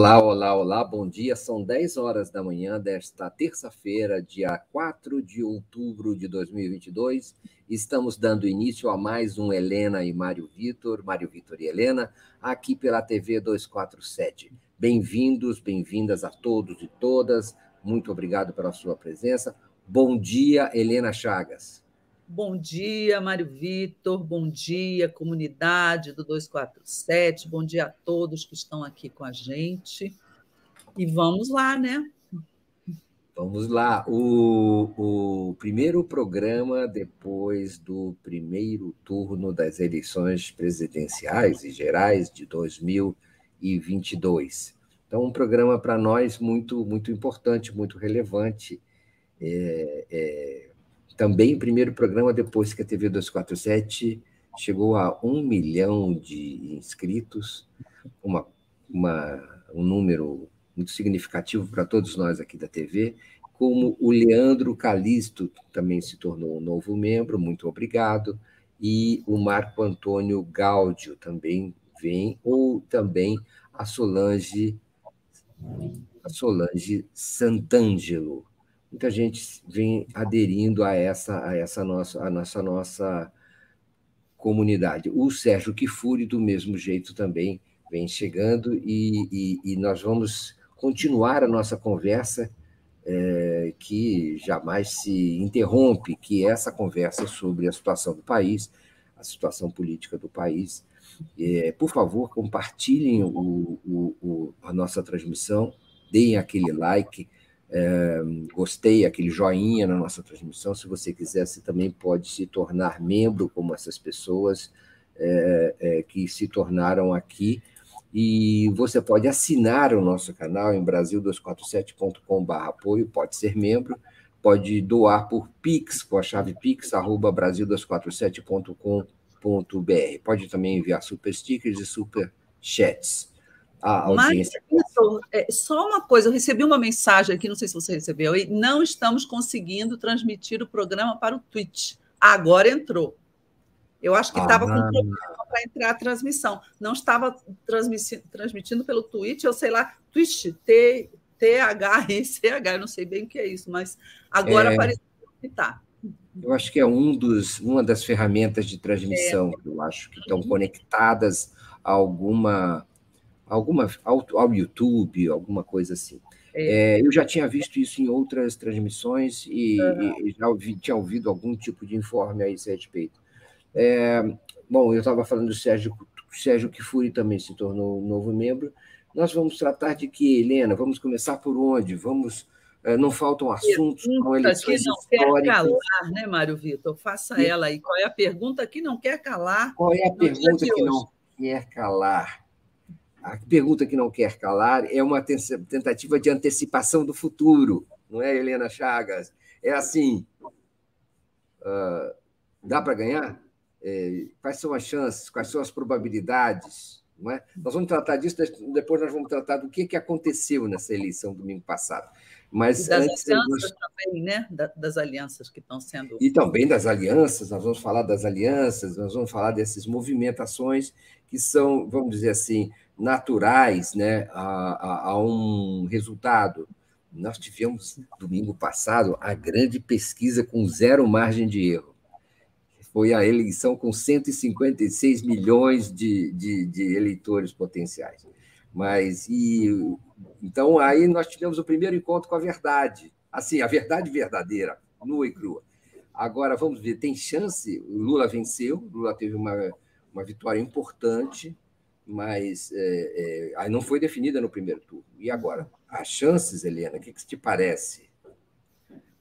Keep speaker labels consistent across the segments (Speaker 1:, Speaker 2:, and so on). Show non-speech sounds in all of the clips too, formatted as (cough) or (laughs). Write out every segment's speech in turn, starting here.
Speaker 1: Olá, olá, olá, bom dia. São 10 horas da manhã desta terça-feira, dia 4 de outubro de 2022. Estamos dando início a mais um Helena e Mário Vitor, Mário Vitor e Helena, aqui pela TV 247. Bem-vindos, bem-vindas a todos e todas. Muito obrigado pela sua presença. Bom dia, Helena Chagas.
Speaker 2: Bom dia, Mário Vitor. Bom dia, comunidade do 247. Bom dia a todos que estão aqui com a gente. E vamos lá, né?
Speaker 1: Vamos lá. O, o primeiro programa depois do primeiro turno das eleições presidenciais e gerais de 2022. Então, um programa para nós muito, muito importante, muito relevante. É, é, também o primeiro programa depois que a TV 247 chegou a um milhão de inscritos, uma, uma, um número muito significativo para todos nós aqui da TV, como o Leandro Calisto também se tornou um novo membro, muito obrigado, e o Marco Antônio Gáudio também vem, ou também a Solange, a Solange Santangelo, muita gente vem aderindo a essa, a essa nossa, a nossa, nossa comunidade. O Sérgio Kifuri, do mesmo jeito, também vem chegando e, e, e nós vamos continuar a nossa conversa é, que jamais se interrompe, que é essa conversa sobre a situação do país, a situação política do país. É, por favor, compartilhem o, o, o, a nossa transmissão, deem aquele like, é, gostei, aquele joinha na nossa transmissão. Se você quiser, você também pode se tornar membro, como essas pessoas é, é, que se tornaram aqui. E você pode assinar o nosso canal em brasil247.com.br apoio, pode ser membro, pode doar por Pix, com a chave pix, arroba brasil247.com.br. Pode também enviar super stickers e super chats a audiência.
Speaker 2: Mas, Vitor, é, só uma coisa, eu recebi uma mensagem aqui, não sei se você recebeu, e não estamos conseguindo transmitir o programa para o Twitch. Agora entrou. Eu acho que estava ah, com problema para entrar a transmissão. Não estava transmitindo, transmitindo pelo Twitch, eu sei lá, Twitch, T, T-H-I-C-H, (laughs) eu não sei bem o que é isso, mas agora é, apareceu que está.
Speaker 1: Eu acho que é um dos, uma das ferramentas de transmissão, é. eu acho, que estão conectadas a alguma alguma ao, ao YouTube, alguma coisa assim. É. É, eu já tinha visto isso em outras transmissões e, uhum. e já ouvi, tinha ouvido algum tipo de informe a esse respeito. É, bom, eu estava falando do Sérgio, Sérgio Kifuri também se tornou um novo membro. Nós vamos tratar de que, Helena? Vamos começar por onde? Vamos. É, não faltam assuntos
Speaker 2: com eleições que não históricas. quer calar, né, Mário Vitor? Faça e... ela aí. Qual é a pergunta que não quer calar?
Speaker 1: Qual é a pergunta que não quer calar? A pergunta que não quer calar é uma tentativa de antecipação do futuro, não é, Helena Chagas? É assim: uh, dá para ganhar? É, quais são as chances? Quais são as probabilidades? Não é? Nós vamos tratar disso, depois nós vamos tratar do que, que aconteceu nessa eleição domingo passado.
Speaker 2: Mas e das antes, alianças também, né? Das alianças que estão sendo.
Speaker 1: E também das alianças, nós vamos falar das alianças, nós vamos falar dessas movimentações que são, vamos dizer assim, naturais né, a, a, a um resultado. Nós tivemos, domingo passado, a grande pesquisa com zero margem de erro. Foi a eleição com 156 milhões de, de, de eleitores potenciais. Mas, e, então, aí nós tivemos o primeiro encontro com a verdade. Assim, a verdade verdadeira, nua e crua. Agora, vamos ver, tem chance? Lula venceu, Lula teve uma, uma vitória importante, mas é, é, não foi definida no primeiro turno. E agora? As chances, Helena, o que, que te parece?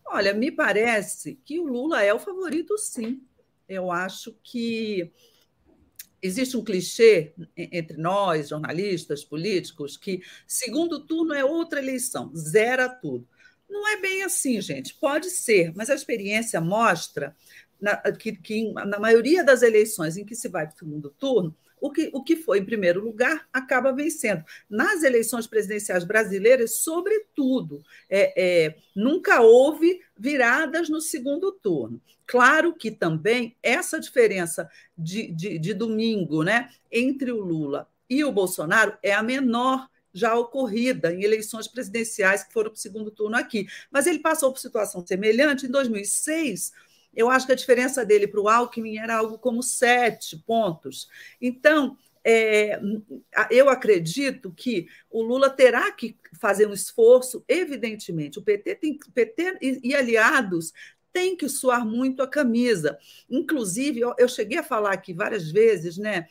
Speaker 2: Olha, me parece que o Lula é o favorito, sim. Eu acho que existe um clichê entre nós, jornalistas, políticos, que segundo turno é outra eleição, zera tudo. Não é bem assim, gente. Pode ser, mas a experiência mostra que, que na maioria das eleições em que se vai para o segundo turno, o que, o que foi em primeiro lugar acaba vencendo. Nas eleições presidenciais brasileiras, sobretudo, é, é, nunca houve viradas no segundo turno. Claro que também essa diferença de, de, de domingo né, entre o Lula e o Bolsonaro é a menor já ocorrida em eleições presidenciais que foram para o segundo turno aqui. Mas ele passou por situação semelhante em 2006. Eu acho que a diferença dele para o Alckmin era algo como sete pontos. Então, é, eu acredito que o Lula terá que fazer um esforço, evidentemente. O PT, tem, PT e, e aliados têm que suar muito a camisa. Inclusive, eu, eu cheguei a falar aqui várias vezes, né?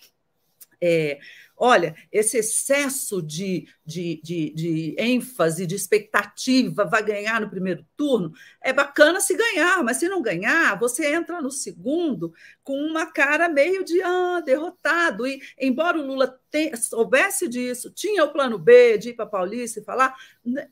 Speaker 2: É, Olha, esse excesso de, de, de, de, ênfase, de expectativa, vai ganhar no primeiro turno, é bacana se ganhar, mas se não ganhar, você entra no segundo com uma cara meio de ah, derrotado. E, embora o Lula tenha, soubesse disso, tinha o plano B de ir para Paulista e falar,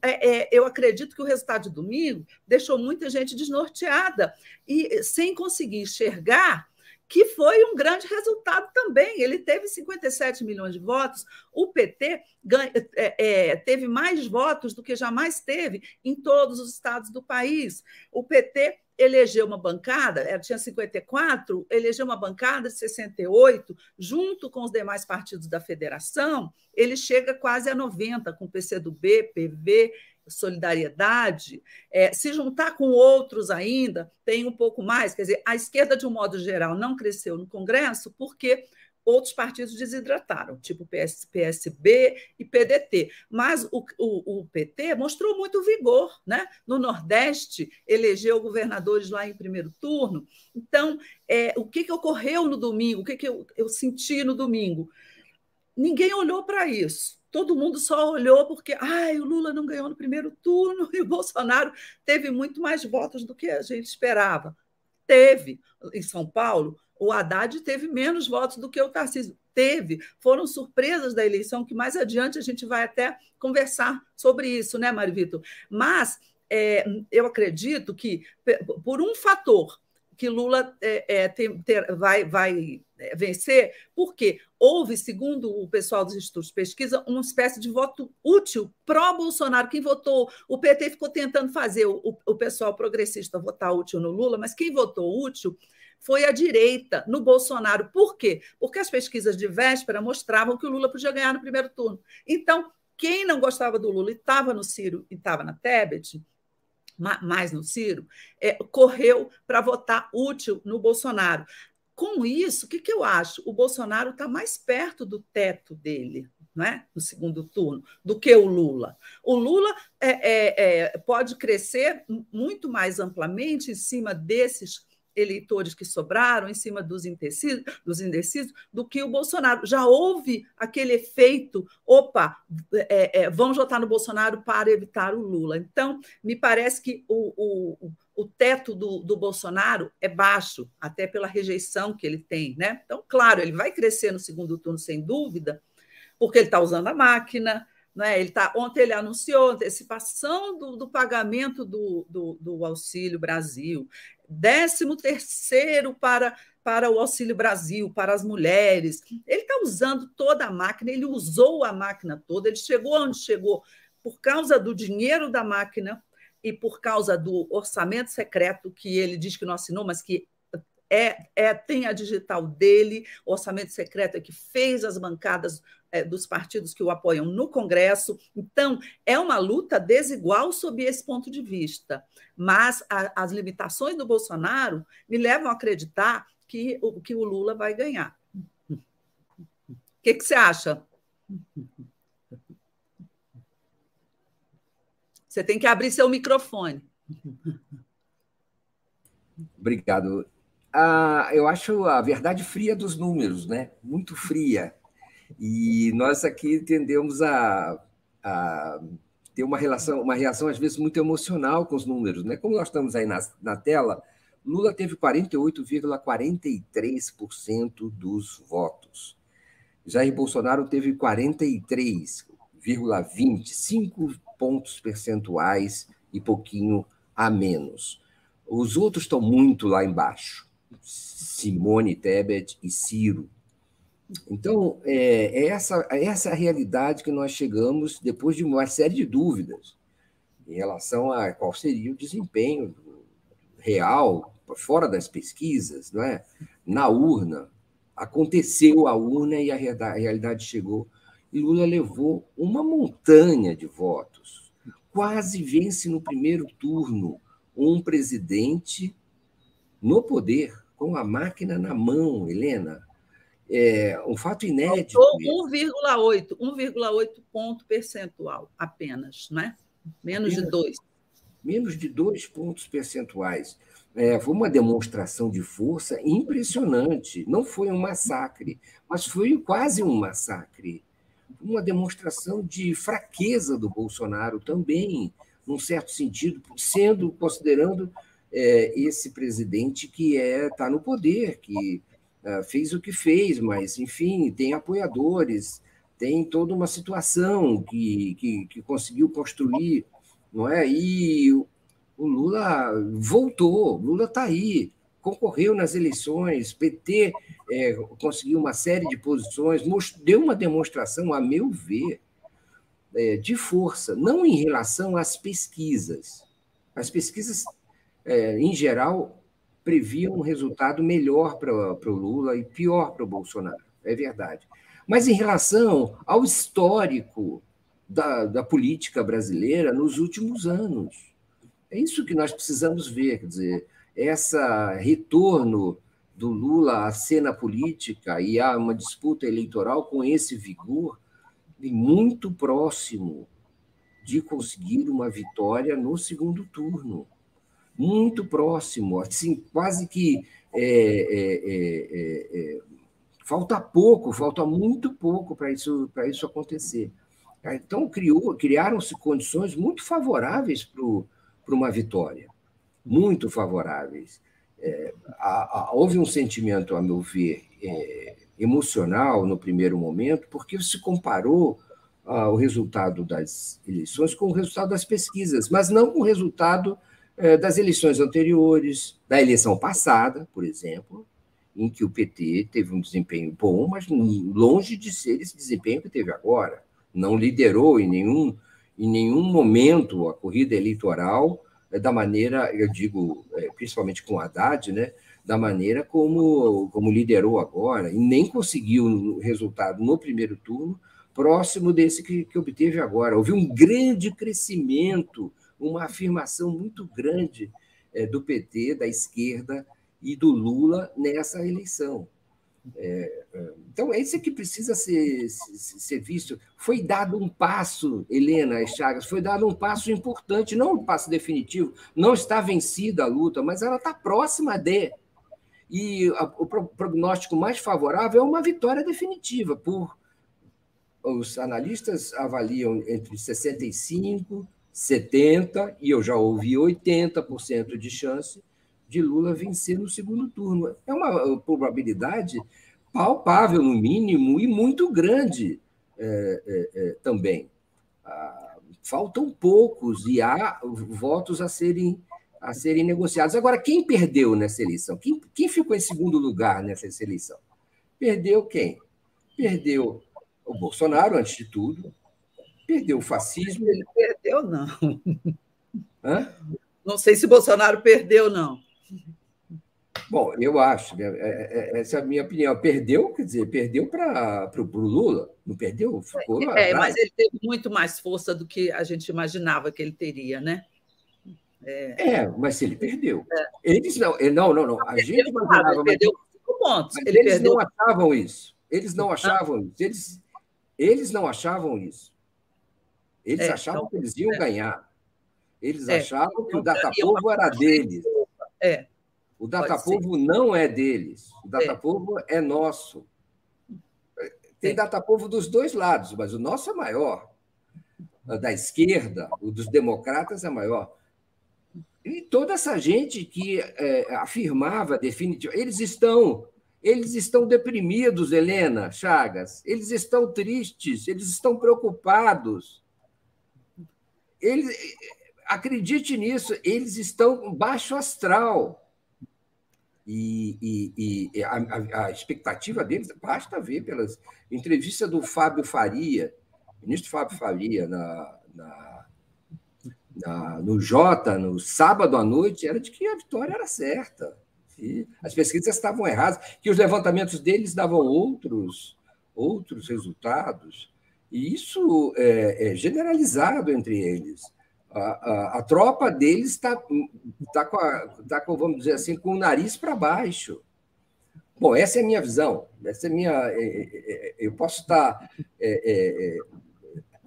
Speaker 2: é, é, eu acredito que o resultado de domingo deixou muita gente desnorteada e sem conseguir enxergar que foi um grande resultado também. Ele teve 57 milhões de votos, o PT ganha, é, é, teve mais votos do que jamais teve em todos os estados do país. O PT elegeu uma bancada, ela tinha 54, elegeu uma bancada de 68, junto com os demais partidos da federação, ele chega quase a 90, com PCdoB, PV solidariedade, é, se juntar com outros ainda, tem um pouco mais. Quer dizer, a esquerda, de um modo geral, não cresceu no Congresso porque outros partidos desidrataram, tipo PS, PSB e PDT. Mas o, o, o, PT mostrou muito vigor. Né? No Nordeste, elegeu governadores lá em primeiro turno. Então, é, o que, que ocorreu no domingo? O que, que eu, eu senti no domingo? Ninguém olhou para isso todo mundo só olhou porque ai, o Lula não ganhou no primeiro turno (laughs) e o Bolsonaro teve muito mais votos do que a gente esperava. Teve. Em São Paulo, o Haddad teve menos votos do que o Tarcísio. Teve. Foram surpresas da eleição que mais adiante a gente vai até conversar sobre isso, né, Mário Vitor? Mas é, eu acredito que, por um fator que Lula é, é, ter, vai, vai é, vencer, porque houve, segundo o pessoal dos institutos de pesquisa, uma espécie de voto útil pró-Bolsonaro. Quem votou, o PT ficou tentando fazer o, o pessoal progressista votar útil no Lula, mas quem votou útil foi a direita no Bolsonaro. Por quê? Porque as pesquisas de véspera mostravam que o Lula podia ganhar no primeiro turno. Então, quem não gostava do Lula e estava no Ciro e estava na Tebet, mais no Ciro, é, correu para votar útil no Bolsonaro. Com isso, o que, que eu acho? O Bolsonaro está mais perto do teto dele, é? no segundo turno, do que o Lula. O Lula é, é, é, pode crescer muito mais amplamente em cima desses eleitores que sobraram, em cima dos indecisos, dos indecisos do que o Bolsonaro. Já houve aquele efeito, opa, é, é, vamos votar no Bolsonaro para evitar o Lula. Então, me parece que o, o o teto do, do, Bolsonaro é baixo, até pela rejeição que ele tem. Né? Então, claro, ele vai crescer no segundo turno, sem dúvida, porque ele está usando a máquina. Né? Ele tá, ontem ele anunciou antecipação do, do pagamento do, do, do, Auxílio Brasil, décimo terceiro para, para o Auxílio Brasil, para as mulheres. Ele está usando toda a máquina, ele usou a máquina toda, ele chegou onde chegou por causa do dinheiro da máquina e por causa do orçamento secreto que ele diz que não assinou, mas que é, é, tem a digital dele, o orçamento secreto é que fez as bancadas dos partidos que o apoiam no Congresso. Então, é uma luta desigual sob esse ponto de vista. Mas a, as limitações do Bolsonaro me levam a acreditar que, que o Lula vai ganhar. O que, que você acha? Você tem que abrir seu microfone.
Speaker 1: Obrigado. Ah, eu acho a verdade fria dos números, né? Muito fria. E nós aqui tendemos a, a ter uma relação, uma reação às vezes muito emocional com os números, né? Como nós estamos aí na, na tela, Lula teve 48,43% dos votos. Jair Bolsonaro teve 43,20, 5 pontos percentuais e pouquinho a menos. Os outros estão muito lá embaixo. Simone Tebet e Ciro. Então, é, é essa, é essa realidade que nós chegamos depois de uma série de dúvidas em relação a qual seria o desempenho real, fora das pesquisas, não é? na urna. Aconteceu a urna e a realidade chegou Lula levou uma montanha de votos. Quase vence no primeiro turno um presidente no poder, com a máquina na mão, Helena. É um fato inédito.
Speaker 2: 1,8, 1,8 ponto percentual apenas, né? Menos apenas, de dois.
Speaker 1: Menos de dois pontos percentuais. É, foi uma demonstração de força impressionante. Não foi um massacre, mas foi quase um massacre. Uma demonstração de fraqueza do Bolsonaro também, num certo sentido, sendo considerando é, esse presidente que é está no poder, que é, fez o que fez, mas enfim tem apoiadores, tem toda uma situação que, que, que conseguiu construir, não é? E o Lula voltou, Lula está aí, concorreu nas eleições, PT é, conseguiu uma série de posições, deu uma demonstração, a meu ver, é, de força, não em relação às pesquisas. As pesquisas, é, em geral, previam um resultado melhor para o Lula e pior para o Bolsonaro, é verdade. Mas em relação ao histórico da, da política brasileira nos últimos anos, é isso que nós precisamos ver, quer dizer, essa retorno do Lula à cena política e a uma disputa eleitoral com esse vigor muito próximo de conseguir uma vitória no segundo turno. Muito próximo, assim, quase que é, é, é, é, é falta pouco, falta muito pouco para isso, isso acontecer. Então, criaram-se condições muito favoráveis para uma vitória, muito favoráveis. É, há, há, houve um sentimento, a meu ver, emocional no primeiro momento, porque se comparou ah, o resultado das eleições com o resultado das pesquisas, mas não com o resultado das eleições anteriores, da eleição passada, por exemplo, em que o PT teve um desempenho bom, mas longe de ser esse desempenho que teve agora. Não liderou em nenhum em nenhum momento a corrida eleitoral é da maneira, eu digo, é, principalmente com Haddad, né, da maneira como, como liderou agora, e nem conseguiu resultado no primeiro turno próximo desse que, que obteve agora. Houve um grande crescimento, uma afirmação muito grande é, do PT, da esquerda e do Lula nessa eleição. É, é, então, é isso que precisa ser, ser, visto. Foi dado um passo, Helena Chagas, foi dado um passo importante, não um passo definitivo, não está vencida a luta, mas ela está próxima de. E a, o prognóstico mais favorável é uma vitória definitiva, por os analistas avaliam entre 65%, 70%, e eu já ouvi 80% de chance de Lula vencer no segundo turno. É uma probabilidade palpável, no mínimo, e muito grande é, é, é, também. Ah, faltam poucos e há votos a serem, a serem negociados. Agora, quem perdeu nessa eleição? Quem, quem ficou em segundo lugar nessa eleição? Perdeu quem? Perdeu o Bolsonaro, antes de tudo, perdeu o fascismo.
Speaker 2: Ele perdeu, não. Hã? Não sei se Bolsonaro perdeu, não.
Speaker 1: Bom, eu acho, né, é, é, essa é a minha opinião. Perdeu, quer dizer, perdeu para o Lula, não perdeu?
Speaker 2: Ficou é, mas ele teve muito mais força do que a gente imaginava que ele teria, né?
Speaker 1: É, é mas ele perdeu. É. Eles não, não, não, não. A gente imaginava. Ele
Speaker 2: perdeu cinco pontos.
Speaker 1: Ele eles perdeu... não achavam isso. Eles não achavam isso. Eles, eles não achavam isso. Eles é, achavam então, que eles iam ganhar. Eles achavam que o Datapovo era deles.
Speaker 2: É.
Speaker 1: O Datapovo não é deles. O Datapovo é. é nosso. Tem Datapovo dos dois lados, mas o nosso é maior. Da esquerda, o dos democratas é maior. E toda essa gente que é, afirmava definitivamente, eles estão, eles estão deprimidos, Helena Chagas. Eles estão tristes, eles estão preocupados. Eles, acredite nisso, eles estão baixo astral. E, e, e a, a, expectativa deles, basta ver pelas entrevistas do Fábio Faria, ministro Fábio Faria, na, na, na, no Jota, no sábado à noite, era de que a vitória era certa. as pesquisas estavam erradas, que os levantamentos deles davam outros, outros resultados. E isso é, é generalizado entre eles. A, a, a tropa deles está tá com, tá com, vamos dizer assim, com o nariz para baixo. Bom, essa é a minha visão. Essa é minha. É, é, é eu posso estar. É,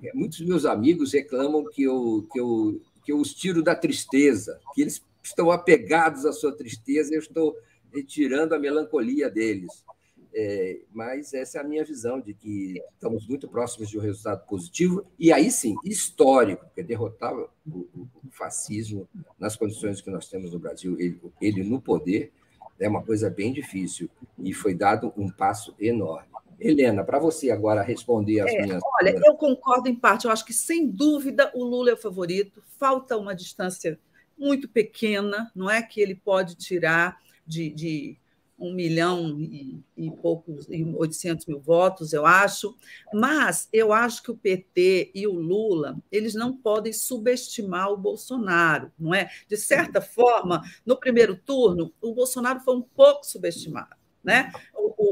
Speaker 1: é, muitos meus amigos reclamam que eu, que, eu, que eu os tiro da tristeza, que eles estão apegados à sua tristeza, eu estou retirando a melancolia deles. É, mas essa é a minha visão de que estamos muito próximos de um resultado positivo e aí sim histórico, porque derrotar o, o, o fascismo nas condições que nós temos no Brasil, ele, ele no poder, é uma coisa bem difícil e foi dado um passo enorme. Helena, para você agora responder as é, minhas.
Speaker 2: Olha, eu concordo em parte. Eu acho que, sem dúvida, o Lula é o favorito. Falta uma distância muito pequena, não é que ele pode tirar de, de um milhão e, e poucos, e 800 mil votos, eu acho. Mas eu acho que o PT e o Lula eles não podem subestimar o Bolsonaro, não é? De certa forma, no primeiro turno, o Bolsonaro foi um pouco subestimado. Né?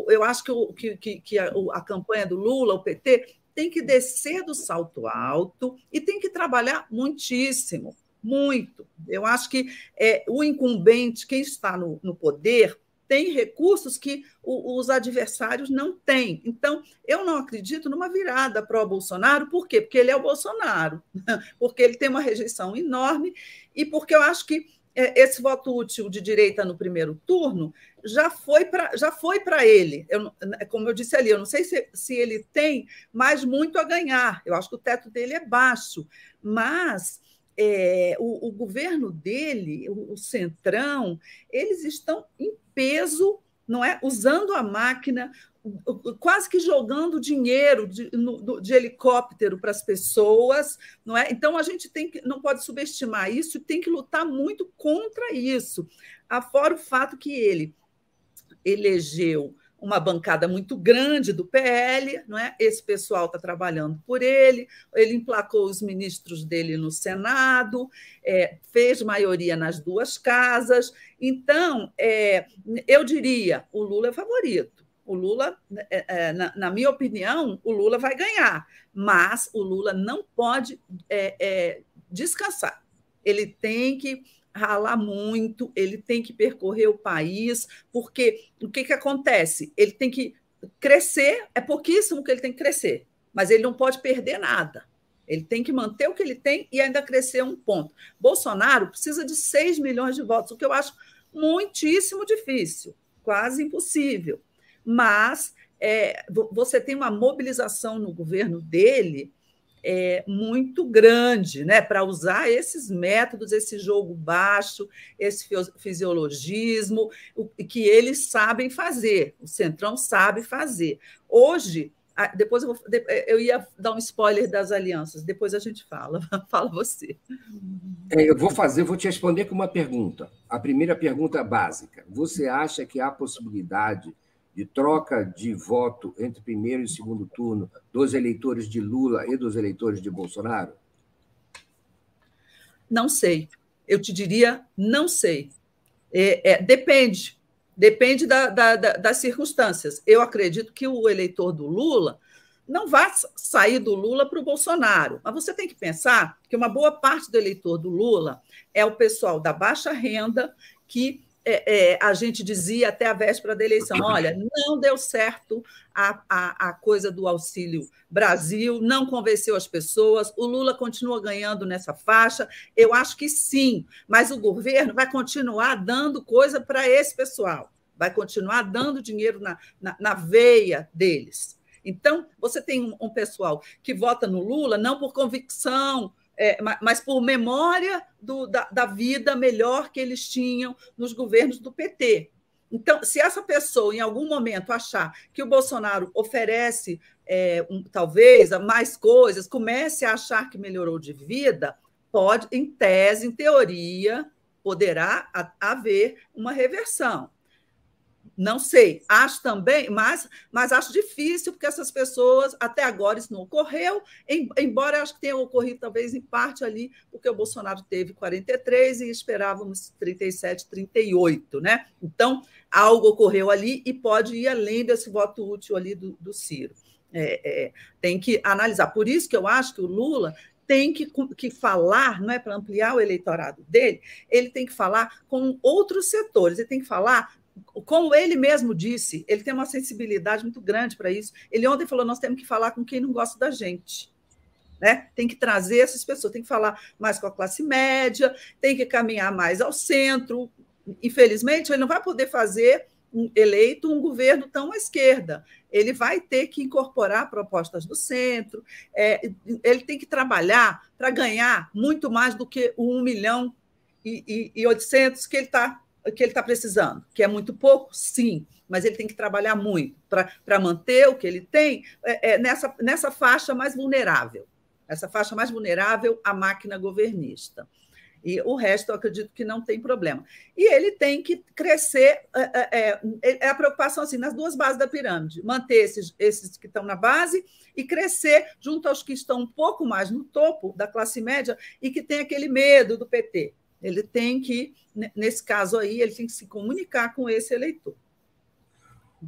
Speaker 2: Eu acho que, o, que, que a, a campanha do Lula, o PT, tem que descer do salto alto e tem que trabalhar muitíssimo, muito. Eu acho que é, o incumbente, quem está no, no poder, tem recursos que o, os adversários não têm. Então, eu não acredito numa virada pró-Bolsonaro, por quê? Porque ele é o Bolsonaro, (laughs) porque ele tem uma rejeição enorme e porque eu acho que é, esse voto útil de direita no primeiro turno já foi para já foi para ele. Eu, como eu disse ali, eu não sei se, se ele tem mais muito a ganhar. Eu acho que o teto dele é baixo, mas é, o, o, governo dele, o, o Centrão, eles estão em peso, não é? Usando a máquina, quase que jogando dinheiro de, no, de helicóptero para as pessoas, não é? Então a gente tem que, não pode subestimar isso, tem que lutar muito contra isso. Afora o fato que ele elegeu uma bancada muito grande do PL, não é? Esse pessoal está trabalhando por ele, ele emplacou os ministros dele no Senado, é, fez maioria nas duas casas. Então, é, eu diria, o Lula é favorito. O Lula, é, é na, na, minha opinião, o Lula vai ganhar, mas o Lula não pode é, é, descansar. Ele tem que ralar muito, ele tem que percorrer o país, porque o que, que acontece? Ele tem que crescer, é pouquíssimo que ele tem que crescer, mas ele não pode perder nada. Ele tem que manter o que ele tem e ainda crescer um ponto. Bolsonaro precisa de 6 milhões de votos, o que eu acho muitíssimo difícil, quase impossível. Mas é, você tem uma mobilização no governo dele é, muito grande né, para usar esses métodos, esse jogo baixo, esse fisiologismo, que eles sabem fazer, o Centrão sabe fazer. Hoje, depois eu, vou, eu ia dar um spoiler das alianças, depois a gente fala. (laughs) Fala você.
Speaker 1: É, eu vou fazer, vou te responder com uma pergunta. A primeira pergunta básica. Você acha que há possibilidade de troca de voto entre primeiro e segundo turno dos eleitores de Lula e dos eleitores de Bolsonaro?
Speaker 2: Não sei. Eu te diria, não sei. É, é, depende. Depende da, da, da, das circunstâncias. Eu acredito que o eleitor do Lula não vai sair do Lula para o Bolsonaro. Mas você tem que pensar que uma boa parte do eleitor do Lula é o pessoal da baixa renda que é, é, a gente dizia até a véspera da eleição: olha, não deu certo a, a, a, coisa do Auxílio Brasil, não convenceu as pessoas, o Lula continua ganhando nessa faixa. Eu acho que sim, mas o governo vai continuar dando coisa para esse pessoal, vai continuar dando dinheiro na, na, na veia deles. Então, você tem um, um pessoal que vota no Lula não por convicção é, mas por memória do, da, da vida melhor que eles tinham nos governos do PT. Então, se essa pessoa, em algum momento, achar que o Bolsonaro oferece, é, um, talvez, mais coisas, comece a achar que melhorou de vida, pode, em tese, em teoria, poderá haver uma reversão. Não sei, acho também, mas, mas acho difícil, porque essas pessoas, até agora, isso não ocorreu, embora acho que tenha ocorrido, talvez, em parte ali, porque o Bolsonaro teve 43 e esperávamos 37, 38, né? Então, algo ocorreu ali e pode ir além desse voto útil ali do, do Ciro. É, é, tem que analisar. Por isso que eu acho que o Lula tem que, que falar, não é para ampliar o eleitorado dele, ele tem que falar com outros setores, ele tem que falar como ele mesmo disse, ele tem uma sensibilidade muito grande para isso. Ele ontem falou: nós temos que falar com quem não gosta da gente. Né? Tem que trazer essas pessoas, tem que falar mais com a classe média, tem que caminhar mais ao centro. Infelizmente, ele não vai poder fazer eleito um governo tão à esquerda. Ele vai ter que incorporar propostas do centro, é, ele tem que trabalhar para ganhar muito mais do que o 1 milhão e, e, e 800 que ele está que ele está precisando, que é muito pouco, sim, mas ele tem que trabalhar muito para manter o que ele tem é, é, nessa, nessa faixa mais vulnerável, essa faixa mais vulnerável à máquina governista. E o resto eu acredito que não tem problema. E ele tem que crescer, é, é, é, é a preocupação assim, nas duas bases da pirâmide, manter esses, esses que estão na base e crescer junto aos que estão um pouco mais no topo da classe média e que tem aquele medo do PT. Ele tem que, nesse caso aí, ele tem que se comunicar com esse eleitor.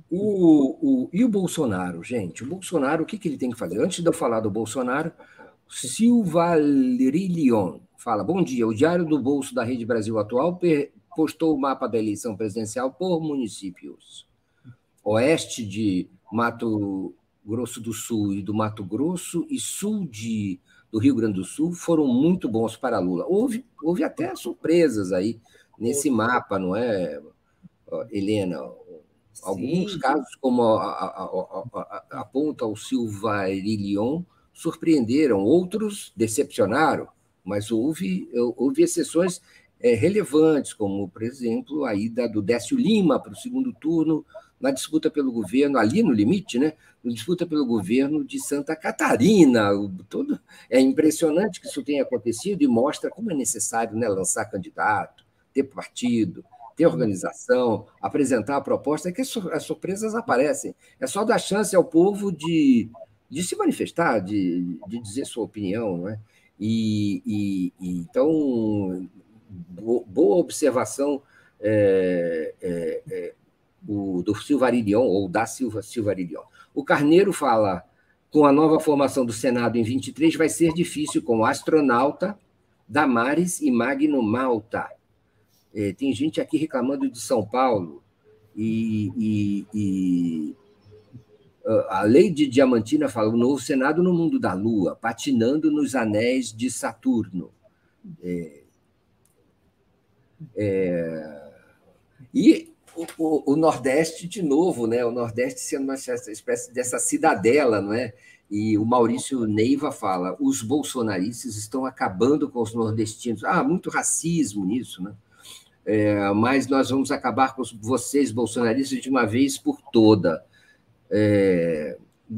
Speaker 1: O, o, e o Bolsonaro, gente? O Bolsonaro, o que, que ele tem que fazer? Antes de eu falar do Bolsonaro, Silva Lirion fala: Bom dia. O Diário do Bolso da Rede Brasil Atual postou o mapa da eleição presidencial por municípios. Oeste de Mato Grosso do Sul e do Mato Grosso, e sul de, do Rio Grande do Sul foram muito bons para Lula. Houve, houve até surpresas aí nesse mapa, não é, Helena? Alguns Sim. casos, como aponta o Silva Lilion, surpreenderam, outros decepcionaram mas houve, houve exceções é, relevantes, como, por exemplo, a ida do Décio Lima para o segundo turno na disputa pelo governo, ali no limite, né? Na disputa pelo governo de Santa Catarina. Todo, é impressionante que isso tenha acontecido e mostra como é necessário né, lançar candidato, ter partido, ter organização, apresentar a proposta, é que as surpresas aparecem. É só dar chance ao povo de, de se manifestar, de, de dizer sua opinião, não é? E, e, e então, boa observação é, é, é, o, do Silvarilhão, ou da Silva Silvarilhão. O Carneiro fala: com a nova formação do Senado em 23, vai ser difícil com astronauta, Damares e Magno Malta. É, tem gente aqui reclamando de São Paulo. E, e, e, a lei de Diamantina fala o novo Senado no mundo da Lua, patinando nos anéis de Saturno. É, é, e o, o, Nordeste, de novo, né? o Nordeste sendo uma espécie dessa cidadela, não é? E o Maurício Neiva fala: os bolsonaristas estão acabando com os nordestinos. Ah, muito racismo nisso, né? É, mas nós vamos acabar com vocês, bolsonaristas, de uma vez por toda. É,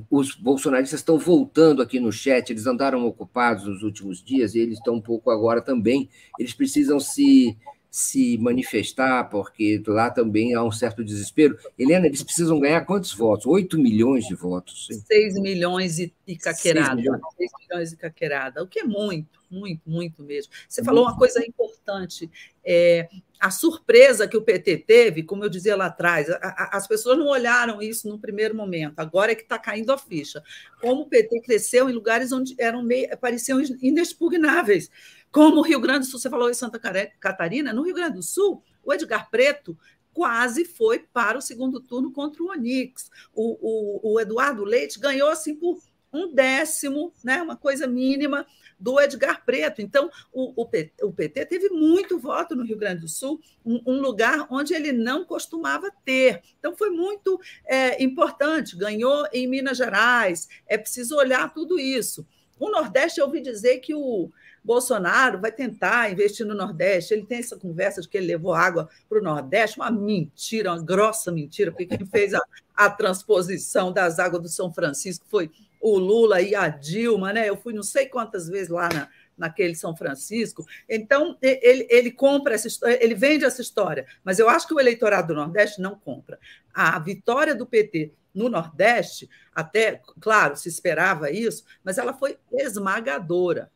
Speaker 1: os bolsonaristas estão voltando aqui no chat, eles andaram ocupados nos últimos dias e eles estão um pouco agora também. Eles precisam se, se manifestar, porque lá também há um certo desespero. Helena, eles precisam ganhar quantos votos? 8 milhões de votos.
Speaker 2: 6 milhões e, e caquerada. 6 milhões. 6 milhões e caquerada, o que é muito, muito, muito mesmo. Você falou uma coisa importante. É, a surpresa que o PT teve, como eu dizia lá atrás, a, a, as pessoas não olharam isso no primeiro momento, agora é que está caindo a ficha. Como o PT cresceu em lugares onde eram meio, pareciam inexpugnáveis, como o Rio Grande do Sul, você falou em Santa Catarina, no Rio Grande do Sul, o Edgar Preto quase foi para o segundo turno contra o Onix. O, o, o Eduardo Leite ganhou assim por um décimo, né, uma coisa mínima, do Edgar Preto. Então, o, o, PT, o PT teve muito voto no Rio Grande do Sul, um, um lugar onde ele não costumava ter. Então, foi muito é, importante. Ganhou em Minas Gerais. É preciso olhar tudo isso. O Nordeste, eu ouvi dizer que o Bolsonaro vai tentar investir no Nordeste. Ele tem essa conversa de que ele levou água para o Nordeste, uma mentira, uma grossa mentira, porque quem fez a, a transposição das águas do São Francisco foi o Lula e a Dilma, né? Eu fui não sei quantas vezes lá na, naquele São Francisco. Então, ele, ele compra essa história, ele vende essa história, mas eu acho que o eleitorado do Nordeste não compra. A vitória do PT no Nordeste, até, claro, se esperava isso, mas ela foi esmagadora.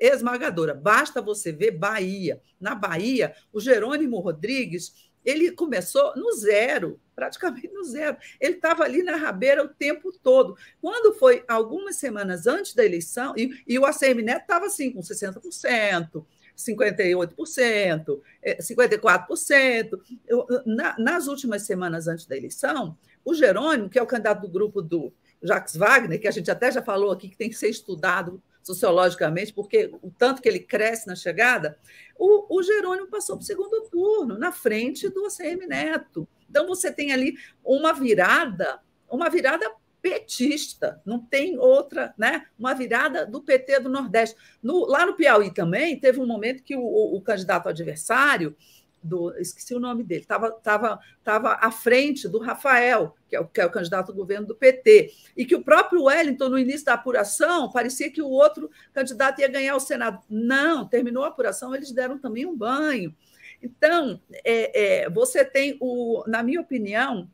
Speaker 2: Esmagadora. Basta você ver Bahia. Na Bahia, o Jerônimo Rodrigues ele começou no zero, praticamente no zero. Ele estava ali na rabeira o tempo todo. Quando foi algumas semanas antes da eleição, e, e o ACM Neto estava assim, com 60%, 58%, 54%. Eu, na, nas últimas semanas antes da eleição, o Jerônimo, que é o candidato do grupo do Jacques Wagner, que a gente até já falou aqui que tem que ser estudado sociologicamente, porque o tanto que ele cresce na chegada, o, o Jerônimo passou para o segundo turno, na frente do ACM Neto. Então, você tem ali uma virada, uma virada petista, não tem outra, né? Uma virada do PT do Nordeste. No, lá no Piauí também teve um momento que o, o, o candidato adversário do, esqueci o nome dele, estava tava, tava à frente do Rafael, que é, o, que é o candidato do governo do PT, e que o próprio Wellington, no início da apuração, parecia que o outro candidato ia ganhar o Senado. Não, terminou a apuração, eles deram também um banho. Então, é, é, você tem, o, na minha opinião,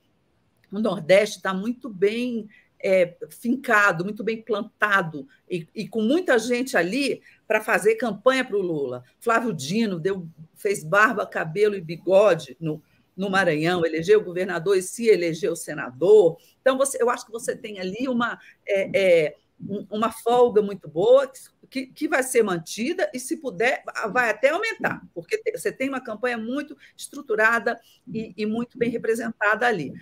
Speaker 2: o Nordeste está muito bem é, fincado, muito bem plantado, e, e com muita gente ali para fazer campanha para o Lula. Flávio Dino deu, fez barba, cabelo e bigode no, no Maranhão, elegeu governador e se elegeu senador. Então, você, eu acho que você tem ali uma, é, é, uma folga muito boa, que vai ser mantida e, se puder, vai até aumentar, porque você tem uma campanha muito estruturada e, e muito bem representada ali.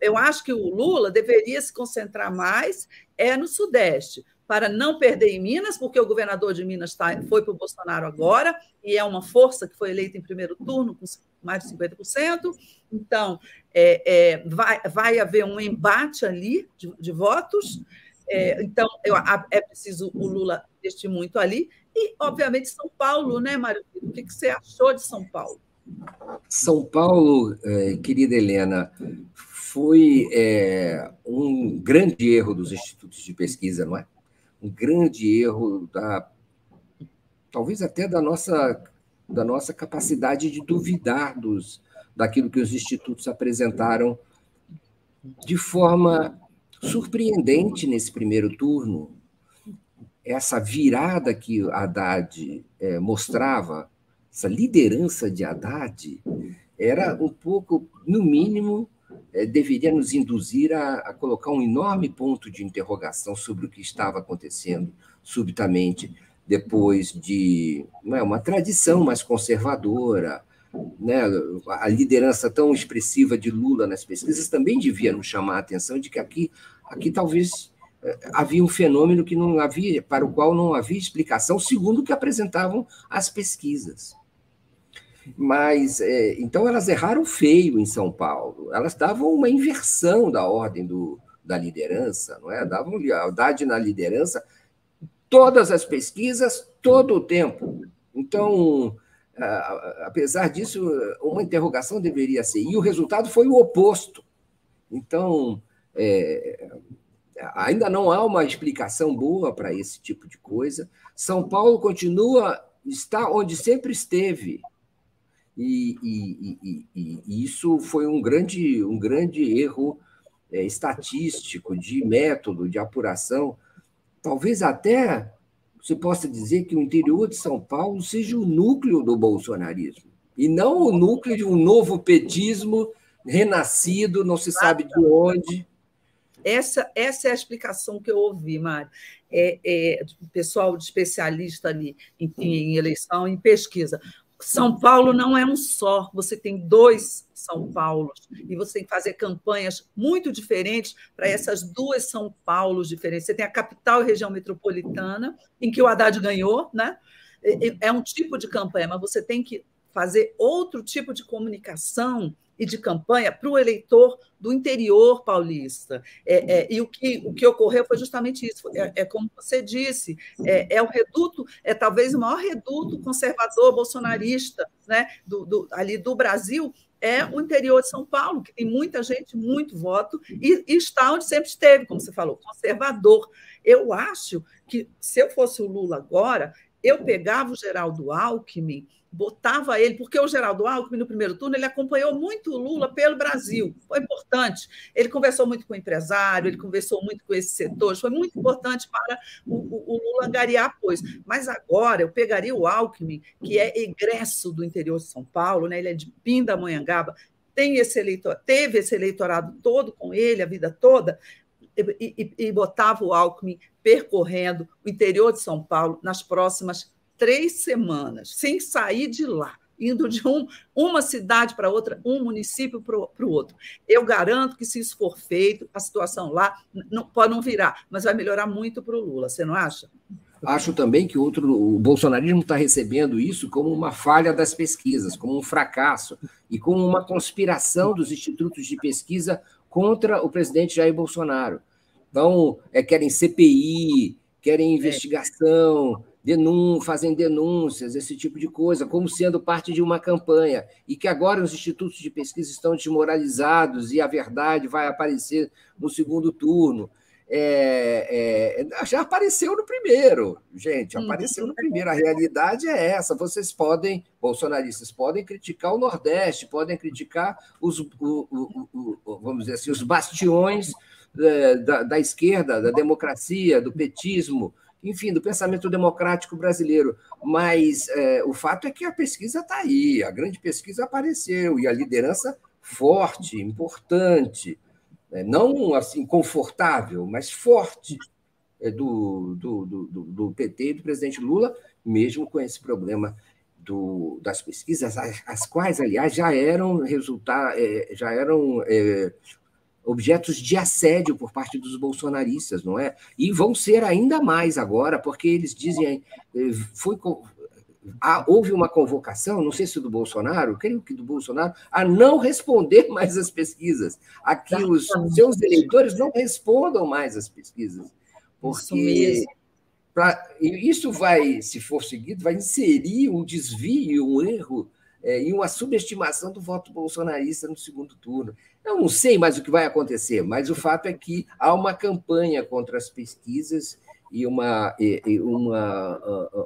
Speaker 2: Eu acho que o Lula deveria se concentrar mais é no Sudeste para não perder em Minas, porque o governador de Minas tá, foi para o Bolsonaro agora, e é uma força que foi eleita em primeiro turno com mais de 50%. Então, é, é, vai, vai haver um embate ali de, de votos. É, então, eu, é preciso o Lula investir muito ali. E, obviamente, São Paulo, né, Mário? O que, você achou de São Paulo?
Speaker 1: São Paulo, é, querida Helena, foi é, um grande erro dos institutos de pesquisa, não é? um grande erro da talvez até da nossa da nossa capacidade de duvidar dos daquilo que os institutos apresentaram de forma surpreendente nesse primeiro turno. Essa virada que Haddad é, mostrava, essa liderança de Haddad, era um pouco, no mínimo, é, deveria nos induzir a, a, colocar um enorme ponto de interrogação sobre o que estava acontecendo subitamente depois de é, uma tradição mais conservadora, né, a liderança tão expressiva de Lula nas pesquisas também devia nos chamar a atenção de que aqui, aqui talvez havia um fenômeno que não havia, para o qual não havia explicação, segundo o que apresentavam as pesquisas. Mas, é, então, elas erraram feio em São Paulo. Elas davam uma inversão da ordem do, da liderança, não é? Davam lealdade na liderança, todas as pesquisas, todo o tempo. Então, apesar disso, uma interrogação deveria ser. E o resultado foi o oposto. Então, é, ainda não há uma explicação boa para esse tipo de coisa. São Paulo continua, está onde sempre esteve, e, e, e, e isso foi um grande, um grande erro é, estatístico, de método, de apuração. Talvez até se possa dizer que o interior de São Paulo seja o núcleo do bolsonarismo, e não o núcleo de um novo petismo renascido, não se sabe de onde.
Speaker 2: Essa, essa é a explicação que eu ouvi, Mário. É, é, pessoal de especialista ali em, em eleição, em pesquisa. São Paulo não é um só, você tem dois São Paulos, e você tem que fazer campanhas muito diferentes para essas duas São Paulos diferentes. Você tem a capital e região metropolitana, em que o Haddad ganhou, né? É um tipo de campanha, mas você tem que fazer outro tipo de comunicação e de campanha para o eleitor do interior paulista. É, é, e o que, o que ocorreu foi justamente isso. É, é como você disse, é, é, o reduto, é talvez o maior reduto conservador bolsonarista né, do, do, ali do Brasil, é o interior de São Paulo, que tem muita gente, muito voto, e, e está onde sempre esteve, como você falou, conservador. Eu acho que, se eu fosse o Lula agora, eu pegava o Geraldo Alckmin botava ele, porque o Geraldo Alckmin, no primeiro turno, ele acompanhou muito o Lula pelo Brasil, foi importante. Ele conversou muito com o empresário, ele conversou muito com esses setores, foi muito importante para o, o, o Lula angariar apoio. Mas agora eu pegaria o Alckmin, que é egresso do interior de São Paulo, né? ele é de Pindamonhangaba, tem esse eleitor, teve esse eleitorado todo com ele a vida toda, e, e, e botava o Alckmin percorrendo o interior de São Paulo nas próximas três semanas, sem sair de lá indo de um, uma cidade para outra, um município para o outro. Eu garanto que, se isso for feito, a situação lá não, pode não virar, mas vai melhorar muito para o Lula, você não acha?
Speaker 1: Acho também que outro, o bolsonarismo está recebendo isso como uma falha das pesquisas, como um fracasso e como uma conspiração dos institutos de pesquisa contra o presidente Jair Bolsonaro. Então, é, querem CPI, querem é. investigação, denun fazem denúncias, esse tipo de coisa, como sendo parte de uma campanha, e que agora os institutos de pesquisa estão desmoralizados e a verdade vai aparecer no segundo turno. É, é, já apareceu no primeiro, gente, apareceu no primeiro. A realidade é essa. Vocês podem, bolsonaristas, podem criticar o Nordeste, podem criticar os, o, o, o, vamos dizer assim, os bastiões é, da, da esquerda, da democracia, do petismo, enfim, do pensamento democrático brasileiro. Mas é, o fato é que a pesquisa está aí, a grande pesquisa apareceu, e a liderança forte, importante, né? não assim confortável, mas forte é, do, do, do, do, PT e do presidente Lula, mesmo com esse problema do, das pesquisas, as, as, quais, aliás, já eram resultar, é, já eram é, objetos de assédio por parte dos bolsonaristas, não é? E vão ser ainda mais agora, porque eles dizem. Eh, foi, ah, houve uma convocação, não sei se do Bolsonaro, creio que do Bolsonaro, a não responder mais às pesquisas, a que os seus eleitores não respondam mais às pesquisas. Porque isso, pra, isso vai, se for seguido, vai inserir um desvio, um erro é, e uma subestimação do voto bolsonarista no segundo turno. Eu não sei mais o que vai acontecer, mas o fato é que há uma campanha contra as pesquisas e uma, e uma,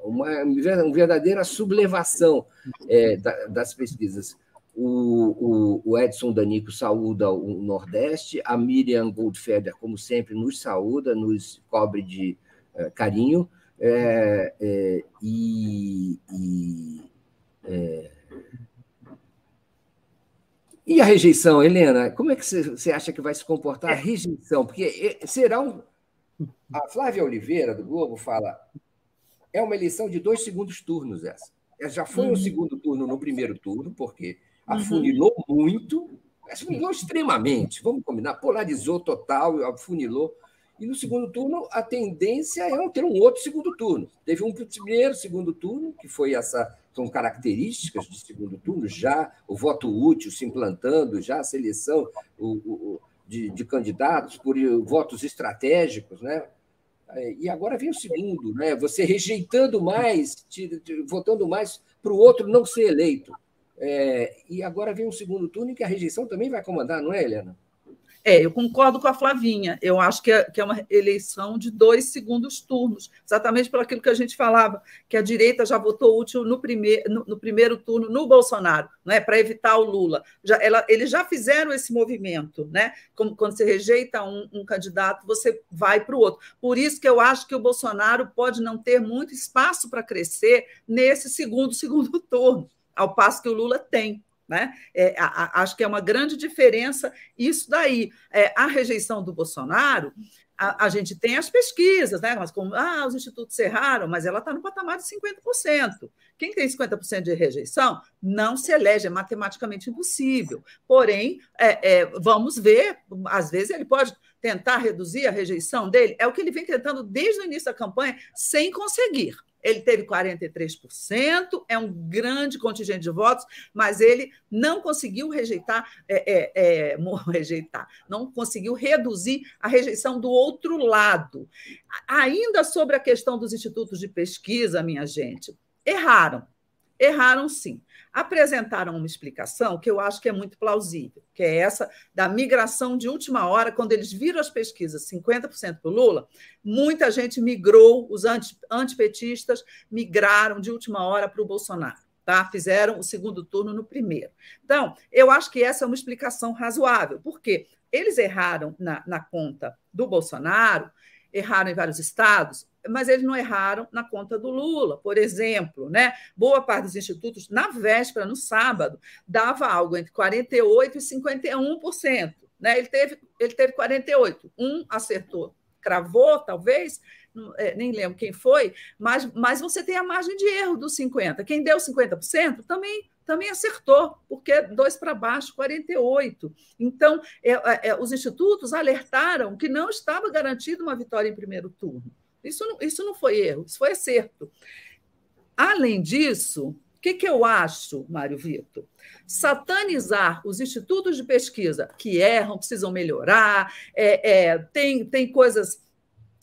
Speaker 1: uma, uma verdadeira sublevação é, das pesquisas. O, o, o, Edson Danico saúda o Nordeste, a Miriam Goldfeder, como sempre, nos saúda, nos cobre de é, carinho, é, e, e e a rejeição, Helena, como é que você acha que vai se comportar a rejeição? Porque será um. A Flávia Oliveira, do Globo, fala: é uma eleição de dois segundos turnos essa. É, já foi uhum. um segundo turno no primeiro turno, porque afunilou uhum. muito, afunilou extremamente, vamos combinar, polarizou total, afunilou. E no segundo turno, a tendência é ter um outro segundo turno. Teve um primeiro segundo turno, que foi essa. São características de segundo turno, já o voto útil se implantando, já a seleção o, o, de, de, candidatos por votos estratégicos, né? E agora vem o segundo, né? Você rejeitando mais, votando mais para o outro não ser eleito. É, e agora vem um segundo turno em que a rejeição também vai comandar, não é, Helena?
Speaker 2: É, eu concordo com a Flavinha. Eu acho que é, que é uma eleição de dois segundos turnos, exatamente pelo aquilo que a gente falava, que a direita já votou útil no, primeir, no, no primeiro turno no Bolsonaro, né, para evitar o Lula. Já, ela, eles já fizeram esse movimento, né? Como quando você rejeita um, um candidato, você vai para o outro. Por isso que eu acho que o Bolsonaro pode não ter muito espaço para crescer nesse segundo, (laughs) segundo turno, ao passo que o Lula tem. Né? É, a, a, acho que é uma grande diferença isso daí. É, a rejeição do Bolsonaro, a, a, gente tem as pesquisas, né? mas como ah, os institutos erraram, mas ela está no patamar de 50%. Quem tem 50% de rejeição não se elege, é matematicamente impossível. Porém, é, é, vamos ver, às vezes ele pode tentar reduzir a rejeição dele, é o que ele vem tentando desde o início da campanha, sem conseguir. Ele teve 43%, é um grande contingente de votos, mas ele não conseguiu rejeitar, é, é, é, (laughs) rejeitar, não conseguiu reduzir a rejeição do outro lado. Ainda sobre a questão dos institutos de pesquisa, minha gente, erraram. Erraram sim apresentaram uma explicação que eu acho que é muito plausível, que é essa da migração de última hora, quando eles viram as pesquisas 50% para o Lula, muita gente migrou, os antipetistas migraram de última hora para o Bolsonaro. Tá? Fizeram o segundo turno no primeiro. Então, eu acho que essa é uma explicação razoável, porque eles erraram na, na conta do Bolsonaro, erraram em vários estados, mas eles não erraram na conta do Lula, por exemplo. Né? Boa parte dos institutos, na véspera, no sábado, dava algo entre 48% e 51%. Né? Ele, teve, ele teve 48%. Um acertou, cravou, talvez, é, nem lembro quem foi, mas, mas você tem a margem de erro dos 50%. Quem deu 50% também também acertou, porque dois para baixo, 48. Então, é, é, é, os institutos alertaram que não estava garantida uma vitória em primeiro turno. Isso não, isso não foi erro, isso foi acerto. Além disso, o que, que eu acho, Mário Vitor? Satanizar os institutos de pesquisa que erram, precisam melhorar, é, é, tem, tem coisas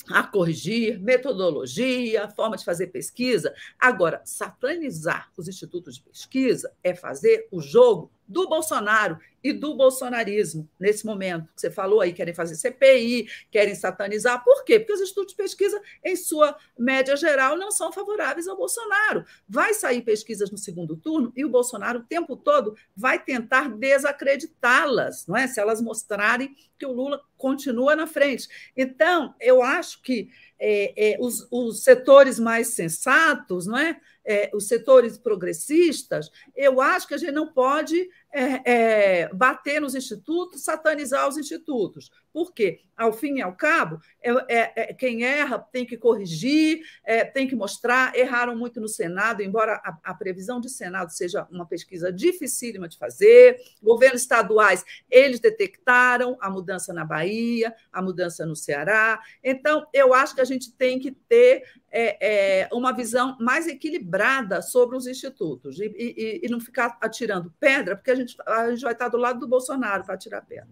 Speaker 2: a corrigir, metodologia, forma de fazer pesquisa. Agora, satanizar os institutos de pesquisa é fazer o jogo do Bolsonaro e do bolsonarismo nesse momento. Você falou aí, querem fazer CPI, querem satanizar. Por quê? Porque os estudos de pesquisa, em sua média geral, não são favoráveis ao Bolsonaro. Vai sair pesquisas no segundo turno e o Bolsonaro, o tempo todo, vai tentar desacreditá-las, não é? Se elas mostrarem que o Lula continua na frente. Então, eu acho que é, é, os, os setores mais sensatos, não é? é, os setores progressistas, eu acho que a gente não pode é, é, bater nos institutos, satanizar os institutos. Por quê? Ao fim e ao cabo, é, é, é quem erra tem que corrigir, é, tem que mostrar. Erraram muito no Senado, embora a, a, previsão de Senado seja uma pesquisa dificílima de fazer. Governos estaduais, eles detectaram a mudança na Bahia, a mudança no Ceará. Então, eu acho que a gente tem que ter é, uma visão mais equilibrada sobre os institutos e, e, e não ficar atirando pedra, porque a gente a gente vai estar do lado do Bolsonaro para tirar pedra.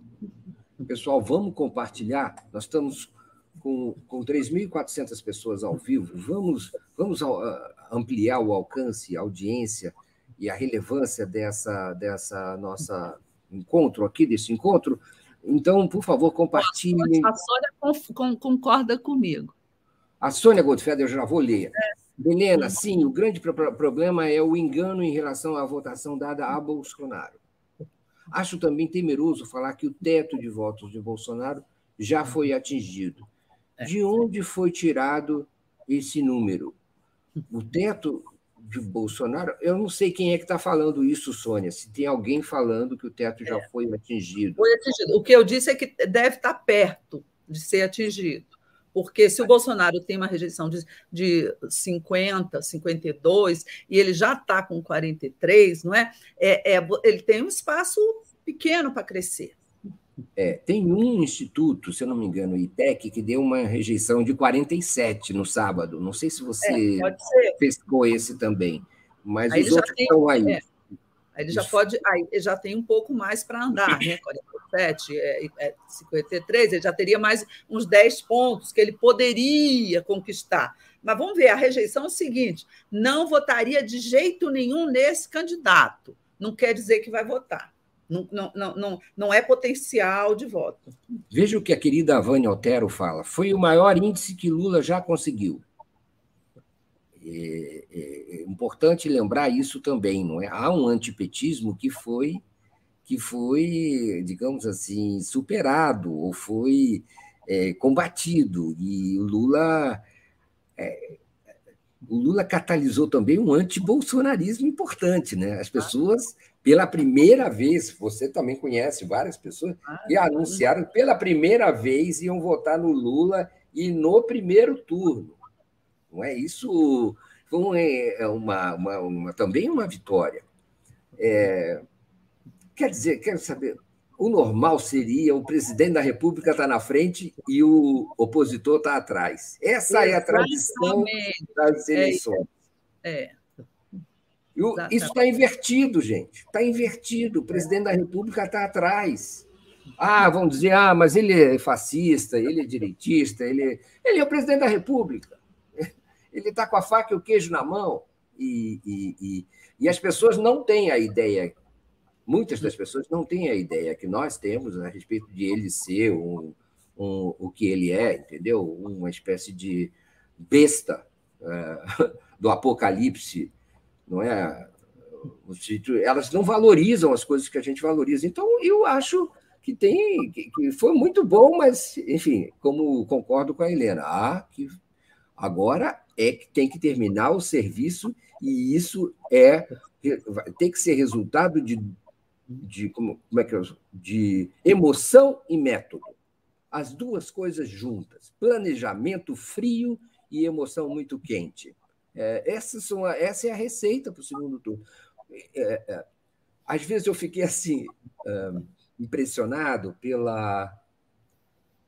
Speaker 1: Pessoal, vamos compartilhar. Nós estamos com, com 3.400 pessoas ao vivo. Vamos, vamos ampliar o alcance, a audiência e a relevância dessa, dessa nossa encontro aqui, desse encontro. Então, por favor, compartilhem.
Speaker 2: A Sônia concorda comigo.
Speaker 1: A Sônia Goldfeder, eu já vou ler. É. Helena, sim, o grande problema é o engano em relação à votação dada a Bolsonaro. Acho também temeroso falar que o teto de votos de Bolsonaro já foi atingido. É. De onde foi tirado esse número? O teto de Bolsonaro, eu não sei quem é que está falando isso, Sônia. Se tem alguém falando que o teto já é. foi atingido.
Speaker 2: Foi atingido. O que eu disse é que deve estar perto de ser atingido. Porque se o Bolsonaro tem uma rejeição de, de 50, 52, e ele já está com 43, não é? É, é? Ele tem um espaço pequeno para crescer.
Speaker 1: É, tem um instituto, se eu não me engano, o ITEC, que deu uma rejeição de 47 no sábado. Não sei se você é, pescou esse também, mas aí os outros tem, estão aí. É.
Speaker 2: Aí ele já pode, aí ele já tem um pouco mais para andar, né? (laughs) 47, é, é, 53, ele já teria mais uns 10 pontos que ele poderia conquistar. Mas vamos ver, a rejeição é o seguinte: não votaria de jeito nenhum nesse candidato. Não quer dizer que vai votar. Não, não, não, não, não é potencial de voto.
Speaker 1: Veja o que a querida Vânia Otero fala. Foi o maior índice que Lula já conseguiu. É, é, é, importante lembrar isso também, não é? Há um antipetismo que foi que foi, digamos assim, superado ou foi é, combatido e o Lula é, o Lula catalisou também um antibolsonarismo importante, né? As pessoas pela primeira vez, você também conhece várias pessoas que anunciaram pela primeira vez iam votar no Lula e no primeiro turno. Não é isso? Foi é uma, uma, uma também uma vitória. É, quer dizer, quero saber, o normal seria o presidente da República estar na frente e o opositor estar atrás. Essa é a tradição das é eleições. É. é. Isso está invertido, gente. Está invertido. O presidente da República está atrás. Ah, vão dizer, ah, mas ele é fascista, ele é direitista, ele, ele é o presidente da República ele está com a faca e o queijo na mão. E, e, e, e, as pessoas não têm a ideia, muitas das pessoas não têm a ideia que nós temos a respeito de ele ser um, um, o que ele é, entendeu? Uma espécie de besta é, (laughs) do apocalipse, não é? Elas não valorizam as coisas que a gente valoriza. Então, eu acho que tem que foi muito bom, mas, enfim, como concordo com a Helena, que Agora é que tem que terminar o serviço e isso é tem que ser resultado de, de como, como é que eu, de emoção e método. As duas coisas juntas, planejamento frio e emoção muito quente. É, essas são a, essa é a receita para o segundo turno. É, é, às vezes eu fiquei assim impressionado pela,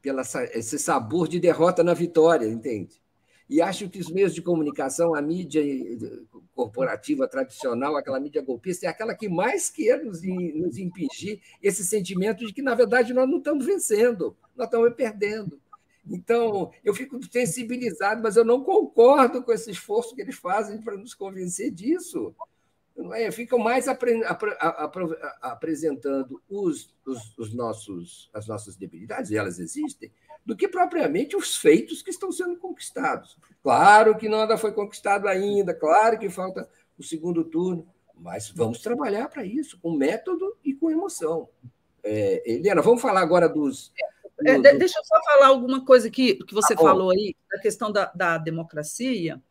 Speaker 1: pela esse sabor de derrota na vitória, entende? E acho que os meios de comunicação, a mídia corporativa tradicional, aquela mídia golpista, é aquela que mais quer nos, nos impingir esse sentimento de que, na verdade, nós não estamos vencendo, nós estamos perdendo. Então, eu fico sensibilizado, mas eu não concordo com esse esforço que eles fazem para nos convencer disso. É? Ficam mais apre, apre, apre, apresentando os, os, os, nossos, as nossas debilidades, e elas existem, do que propriamente os feitos que estão sendo conquistados. Claro que nada foi conquistado ainda, claro que falta o segundo turno, mas vamos trabalhar para isso, com método e com emoção. É, Helena, vamos falar agora dos.
Speaker 2: É, deixa eu só falar alguma coisa aqui, que você ah, falou aí, da questão da, da democracia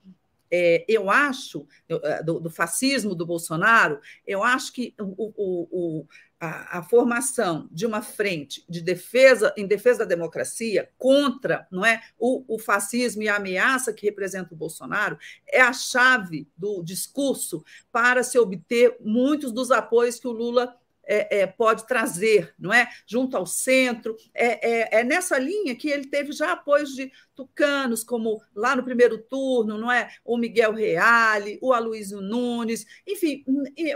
Speaker 2: é, eu acho, é, do, do, fascismo do Bolsonaro, eu acho que o, o, o, a, a, formação de uma frente de defesa em defesa da democracia contra não é, o, o fascismo e a ameaça que representa o Bolsonaro é a chave do discurso para se obter muitos dos apoios que o Lula é, é, pode trazer, não é? Junto ao centro. É, é, é, nessa linha que ele teve já apoios de tucanos, como lá no primeiro turno, não é? O Miguel Reale, o Aloysio Nunes, enfim,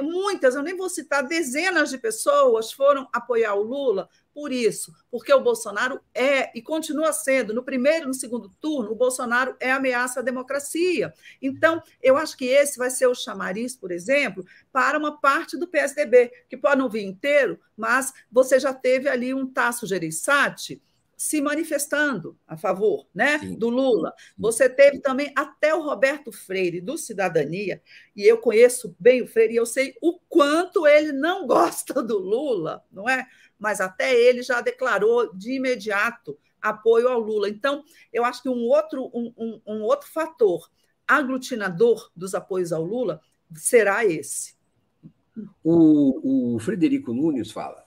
Speaker 2: muitas, eu nem vou citar, dezenas de pessoas foram apoiar o Lula por isso, porque o Bolsonaro é e continua sendo, no primeiro e no segundo turno, o Bolsonaro é ameaça à democracia. Então, eu acho que esse vai ser o chamariz, por exemplo, para uma parte do PSDB, que pode não vir inteiro, mas você já teve ali um Tasso Gereissati se manifestando a favor né, do Lula. Você teve também até o Roberto Freire, do Cidadania, e eu conheço bem o Freire, e eu sei o quanto ele não (laughs) gosta do Lula, não é? Mas até ele já declarou de imediato apoio ao Lula. Então, eu acho que um outro, um, um, um outro fator aglutinador dos apoios ao Lula será esse.
Speaker 1: O, o Frederico Nunes fala.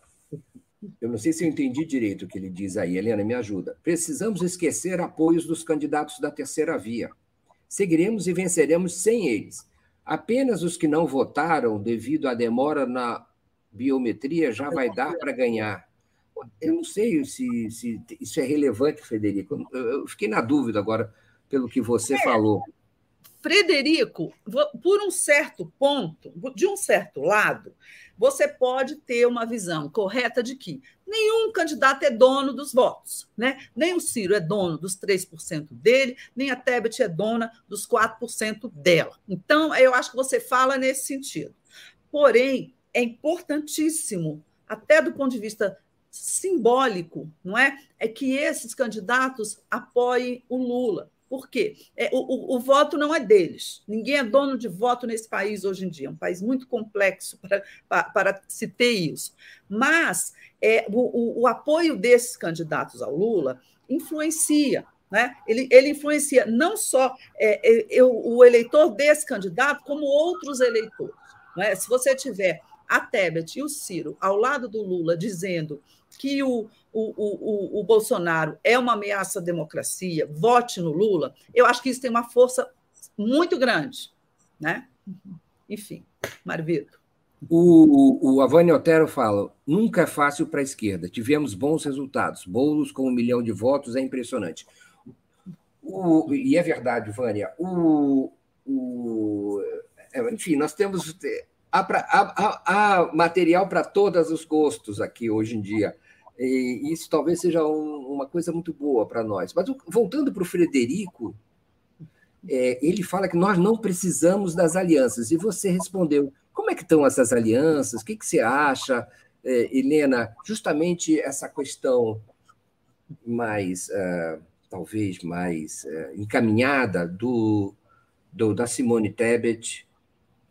Speaker 1: Eu não sei se eu entendi direito o que ele diz aí, Helena, me ajuda. Precisamos esquecer apoios dos candidatos da terceira via. Seguiremos e venceremos sem eles. Apenas os que não votaram devido à demora na biometria já vai dar para ganhar. Eu não sei se, se, isso é relevante, Frederico. Eu fiquei na dúvida agora pelo que você é. falou.
Speaker 2: Frederico, por um certo ponto, de um certo lado, você pode ter uma visão correta de que nenhum candidato é dono dos votos, né? Nem o Ciro é dono dos 3% dele, nem a Tebet é dona dos 4% dela. Então, eu acho que você fala nesse sentido. Porém, é importantíssimo, até do ponto de vista simbólico, não é? É que esses candidatos apoiem o Lula. Por quê? É, o, o, o, voto não é deles. Ninguém é dono de voto nesse país hoje em dia. É um país muito complexo para, para, para se ter isso. Mas é, o, o, apoio desses candidatos ao Lula influencia. Né? Ele, ele influencia não só é, é eu, o eleitor desse candidato, como outros eleitores. Né? Se você tiver a Tebet e o Ciro ao lado do Lula dizendo que o, o, o, o Bolsonaro é uma ameaça à democracia, vote no Lula, eu acho que isso tem uma força muito grande. Né? Enfim, Marvito.
Speaker 1: O, o Avani Otero fala: nunca é fácil para a esquerda. Tivemos bons resultados. Boulos com um milhão de votos é impressionante. O, e é verdade, Vânia. O, o, é, enfim, nós temos há, pra, há, há material para todos os gostos aqui hoje em dia. E isso talvez seja um, uma coisa muito boa para nós. Mas voltando para o Frederico, é, ele fala que nós não precisamos das alianças. E você respondeu: como é que estão essas alianças? O que, que você acha, é, Helena? Justamente essa questão mais, uh, talvez mais uh, encaminhada do, do, da Simone Tebet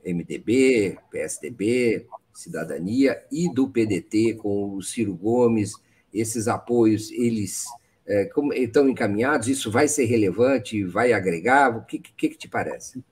Speaker 1: MDB, PSDB, Cidadania e do PDT com o Ciro Gomes. Esses apoios, eles é, como, estão encaminhados? Isso vai ser relevante? Vai agregar? O que, que, que te parece?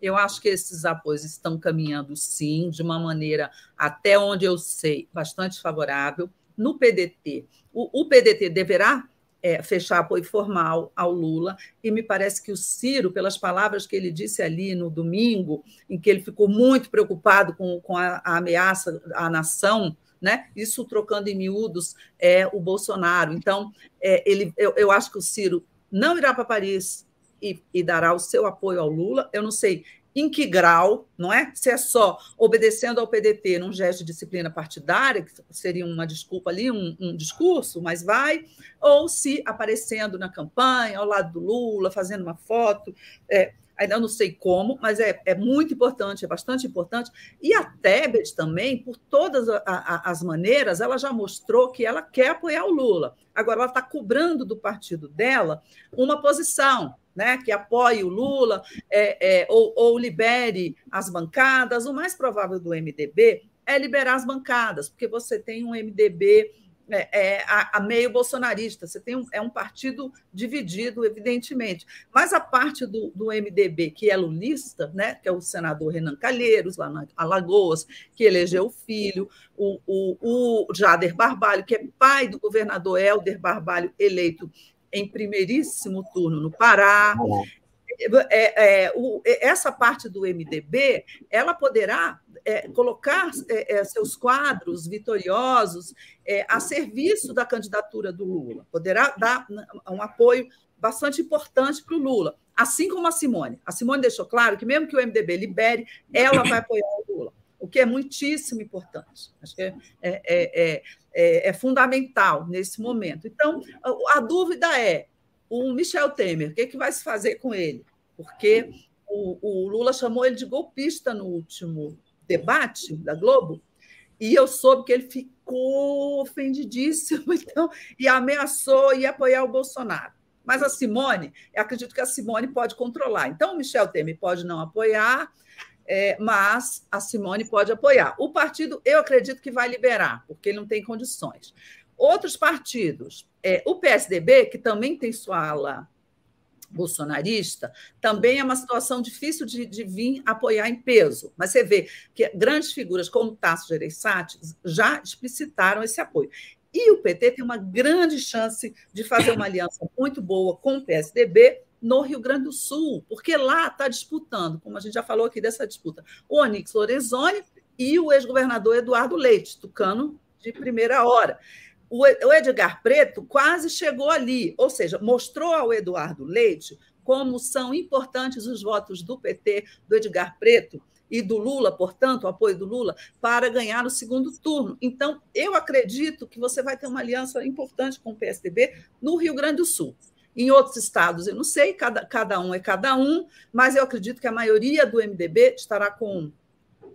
Speaker 2: Eu acho que esses apoios estão caminhando, sim, de uma maneira, até onde eu sei, bastante favorável. No PDT, o, o PDT deverá é, fechar apoio formal ao Lula, e me parece que o Ciro, pelas palavras que ele disse ali no domingo, em que ele ficou muito preocupado com, com a, a ameaça à nação, né? Isso trocando em miúdos é o Bolsonaro. Então, é, ele, eu, eu acho que o Ciro não irá para Paris e, e dará o seu apoio ao Lula. Eu não sei em que grau, não é? Se é só obedecendo ao PDT num gesto de disciplina partidária, que seria uma desculpa ali, um, um, discurso, mas vai, ou se aparecendo na campanha, ao lado do Lula, fazendo uma foto. É, ainda não sei como, mas é, é muito importante, é bastante importante. E a Tebet também, por todas a, a, as maneiras, ela já mostrou que ela quer apoiar o Lula. Agora, ela está cobrando do partido dela uma posição né, que apoie o Lula é, é, ou, ou libere as bancadas. O mais provável do MDB é liberar as bancadas, porque você tem um MDB é, é, a, a, meio bolsonarista. Você tem um, é um partido dividido, evidentemente. Mas a parte do, do MDB, que é lulista, né, que é o senador Renan Calheiros, lá na Alagoas, que elegeu o filho, o, o, o Jader Barbalho, que é pai do governador Helder Barbalho, eleito em primeiríssimo turno no Pará. É, é, o, essa parte do MDB, ela poderá é, colocar é, é, seus quadros vitoriosos é, a serviço da candidatura do Lula, poderá dar um apoio bastante importante para o Lula, assim como a Simone. A Simone deixou claro que, mesmo que o MDB libere, ela vai apoiar o Lula, o que é muitíssimo importante. Acho que é, é, é, é fundamental nesse momento. Então, a, a dúvida é: o Michel Temer, o que, que vai se fazer com ele? Porque o, o Lula chamou ele de golpista no último debate da Globo, e eu soube que ele ficou ofendidíssimo (laughs) então, e ameaçou e apoiar o Bolsonaro. Mas a Simone, acredito que a Simone pode controlar. Então, o Michel Temer pode não apoiar, é, mas a Simone pode apoiar. O partido, eu acredito que vai liberar, porque ele não tem condições. Outros partidos, é, o PSDB, que também tem sua ala bolsonarista, também é uma situação difícil de, de, vir apoiar em peso. Mas você vê que grandes figuras como Tasso Gereissati já explicitaram esse apoio. E o PT tem uma grande chance de fazer uma aliança muito boa com o PSDB no Rio Grande do Sul, porque lá está disputando, como a gente já falou aqui dessa disputa, o Onix Lorenzoni e o ex-governador Eduardo Leite, tucano de primeira hora. O Edgar Preto quase chegou ali, ou seja, mostrou ao Eduardo Leite como são importantes os votos do PT, do Edgar Preto e do Lula, portanto, o apoio do Lula, para ganhar o segundo turno. Então, eu acredito que você vai ter uma aliança importante com o PSDB no Rio Grande do Sul. Em outros estados, eu não sei, cada, cada um é cada um, mas eu acredito que a maioria do MDB estará com,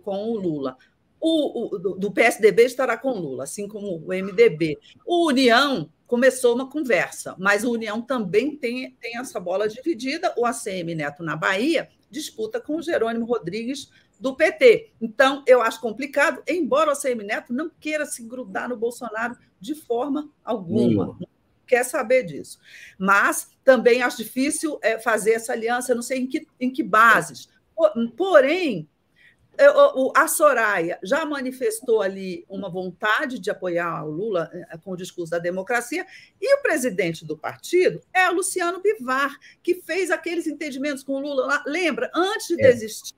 Speaker 2: com o Lula. O, o do PSDB estará com Lula, assim como o MDB. O União começou uma conversa, mas o União também tem, tem essa bola dividida. O ACM Neto, na Bahia, disputa com o Jerônimo Rodrigues do PT. Então, eu acho complicado, embora o ACM Neto não queira se grudar no Bolsonaro de forma alguma quer saber disso. Mas também acho difícil é, fazer essa aliança, não sei em que, em que bases. Porém, a Soraya já manifestou ali uma vontade de apoiar o Lula é, com o discurso da democracia, e o presidente do partido é o Luciano Bivar, que fez aqueles entendimentos com o Lula, lembra, antes de é. desistir.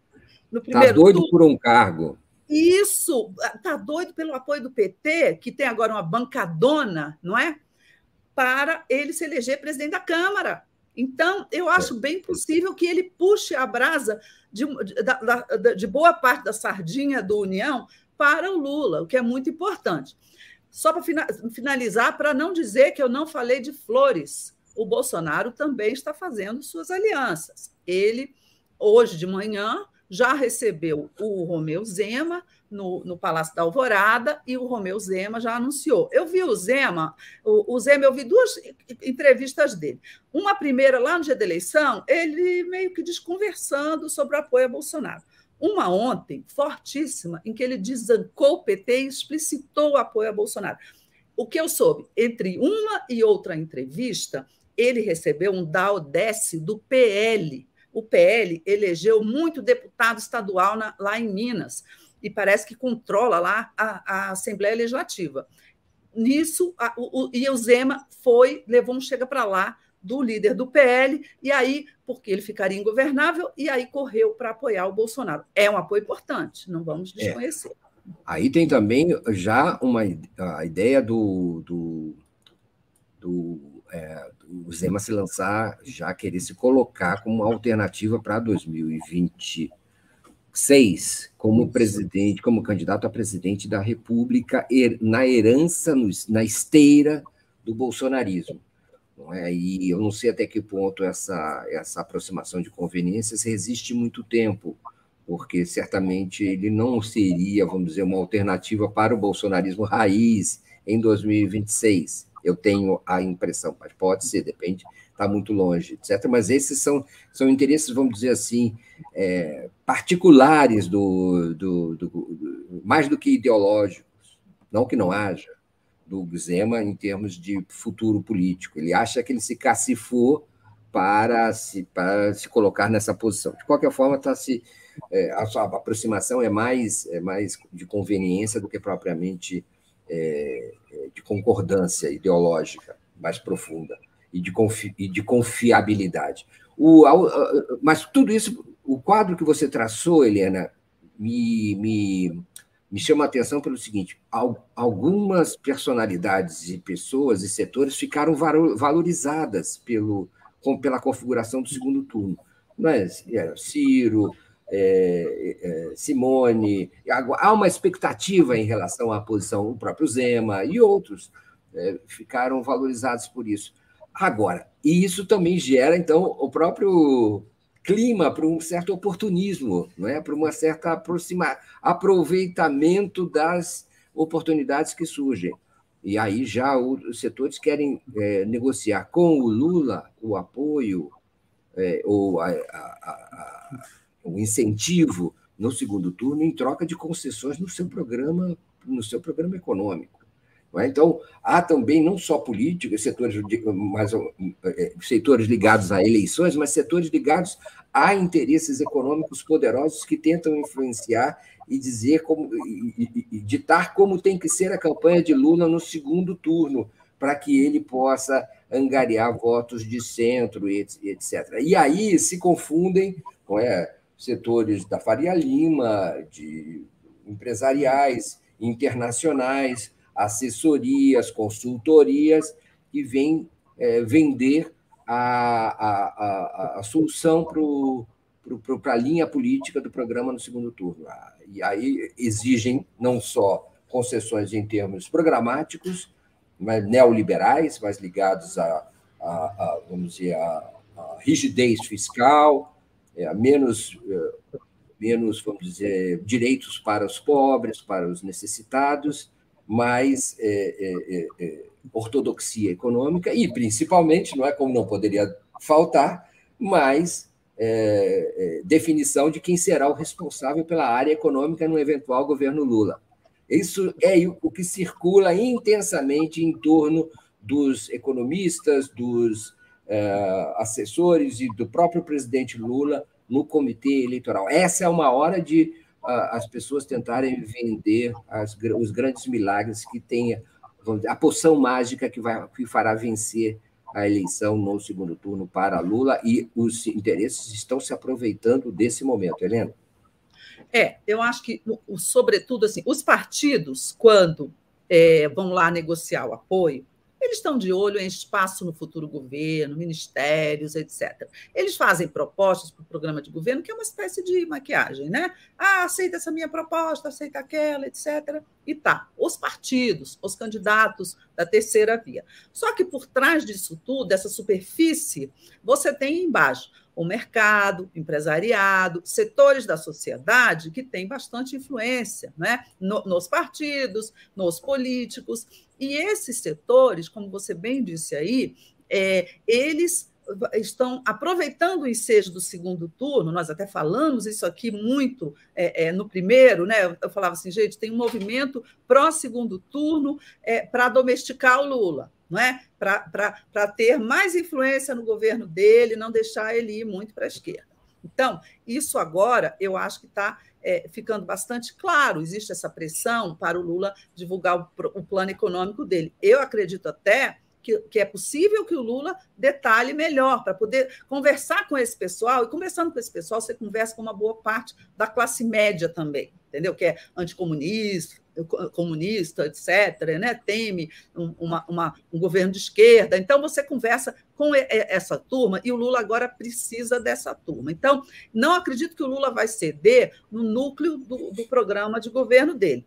Speaker 1: No tá primeiro tá doido turno. por um cargo.
Speaker 2: Isso, está doido pelo apoio do PT, que tem agora uma bancadona, não é? Para ele se eleger presidente da Câmara. Então, eu acho bem possível que ele puxe a brasa de, de, de, boa parte da sardinha do União para o Lula, o que é muito importante. Só para finalizar, para não dizer que eu não falei de flores, o Bolsonaro também está fazendo suas alianças. Ele, hoje de manhã, já recebeu o Romeu Zema no, no, Palácio da Alvorada e o Romeu Zema já anunciou. Eu vi o Zema, o, o, Zema, eu vi duas entrevistas dele. Uma primeira, lá no dia da eleição, ele meio que desconversando sobre o apoio a Bolsonaro. Uma ontem, fortíssima, em que ele desancou o PT e explicitou o apoio a Bolsonaro. o que eu soube, entre uma e outra entrevista, ele recebeu um DAODES do PL. O PL elegeu muito deputado estadual na, lá em Minas e parece que controla lá a, a Assembleia Legislativa. Nisso, a, o, e o Zema foi, levou um chega para lá do líder do PL, e aí, porque ele ficaria ingovernável, e aí correu para apoiar o Bolsonaro. É um apoio importante, não vamos é. desconhecer. É.
Speaker 1: Aí tem também já uma a ideia do, do, do, é, do Zema se lançar, já querer se colocar como alternativa para 2026, como presidente, como candidato a presidente da República, na herança, na esteira do bolsonarismo. Não é? E eu não sei até que ponto essa, essa aproximação de conveniências resiste muito tempo, porque certamente ele não seria, vamos dizer, uma alternativa para o bolsonarismo raiz em 2026. Eu tenho a impressão, mas pode ser, depende, está muito longe, etc. Mas esses são, são interesses, vamos dizer assim, é, particulares do, do, do, do, mais do que ideológicos, não que não haja, do Zema em termos de futuro político. Ele acha que ele se cacifou para se, para se colocar nessa posição. De qualquer forma, está se é, a sua aproximação é mais, é mais de conveniência do que propriamente é, é, de concordância ideológica mais profunda e de, confi, e de confiabilidade. O, mas tudo isso, o quadro que você traçou, Helena, me, me, me chama a atenção pelo seguinte: algumas personalidades e pessoas e setores ficaram valorizadas pelo, pela configuração do segundo turno. Mas é, Ciro, é, é, Simone, há uma expectativa em relação à posição do próprio Zema e outros é, ficaram valorizados por isso. Agora, e isso também gera, então, o próprio clima para um certo oportunismo, não é? para uma certa aproxima, aproveitamento das oportunidades que surgem. E aí já os setores querem é, negociar com o Lula o apoio é, ou a, a, a o incentivo no segundo turno em troca de concessões no seu programa, no seu programa econômico. É? Então, há também não só políticos, setores, mas, é, setores ligados a eleições, mas setores ligados a interesses econômicos poderosos que tentam influenciar e dizer como e, e, e ditar como tem que ser a campanha de Lula no segundo turno, para que ele possa angariar votos de centro, etc. E aí se confundem, não é? Setores da Faria Lima, de empresariais, internacionais, assessorias, consultorias, que vêm é, vender a, a, a, a solução para a linha política do programa no segundo turno. Ah, e aí exigem não só concessões em termos programáticos, mas neoliberais, mais ligados a, a, a vamos dizer, a, a rigidez fiscal, é, menos, é, menos, vamos dizer, direitos para os pobres, para os necessitados, mais é, é, é, ortodoxia econômica e, principalmente, não é como não poderia faltar, mais definição de quem será o responsável pela área econômica no eventual governo Lula. Isso é o que circula intensamente em torno dos economistas, dos uh, assessores e do próprio presidente Lula no comitê eleitoral. Essa é uma hora de uh, as pessoas tentarem vender as, os grandes milagres que tem a poção mágica que, vai, que fará vencer a eleição no segundo turno para Lula e os interesses estão se aproveitando desse momento, Helena.
Speaker 2: É, eu acho que, sobretudo, assim, os partidos, quando é, vão lá negociar o apoio, eles estão de olho em espaço no futuro governo, ministérios, etc. Eles fazem propostas para o programa de governo, que é uma espécie de maquiagem, né? Ah, aceita essa minha proposta, aceita aquela, etc. E tá. Os partidos, os candidatos da terceira via. Só que por trás disso tudo, dessa superfície, você tem embaixo o mercado, empresariado, setores da sociedade que têm bastante influência né? nos partidos, nos políticos. E esses setores, como você bem disse aí, é, eles estão aproveitando o ensejo do segundo turno, nós até falamos isso aqui muito é, é, no primeiro, né? Eu falava assim, gente, tem um movimento pró-segundo turno é, para domesticar o Lula, não é? para ter mais influência no governo dele, não deixar ele ir muito para a esquerda. Então, isso agora eu acho que está é, ficando bastante claro. Existe essa pressão para o Lula divulgar o, o plano econômico dele. Eu acredito até que, que é possível que o Lula detalhe melhor, para poder conversar com esse pessoal, e conversando com esse pessoal, você conversa com uma boa parte da classe média também, entendeu? Que é anticomunista, comunista, etc., né? teme uma, uma, um governo de esquerda. Então, você conversa com essa turma e o Lula agora precisa dessa turma. Então, não acredito que o Lula vai ceder no núcleo do, do programa de governo dele.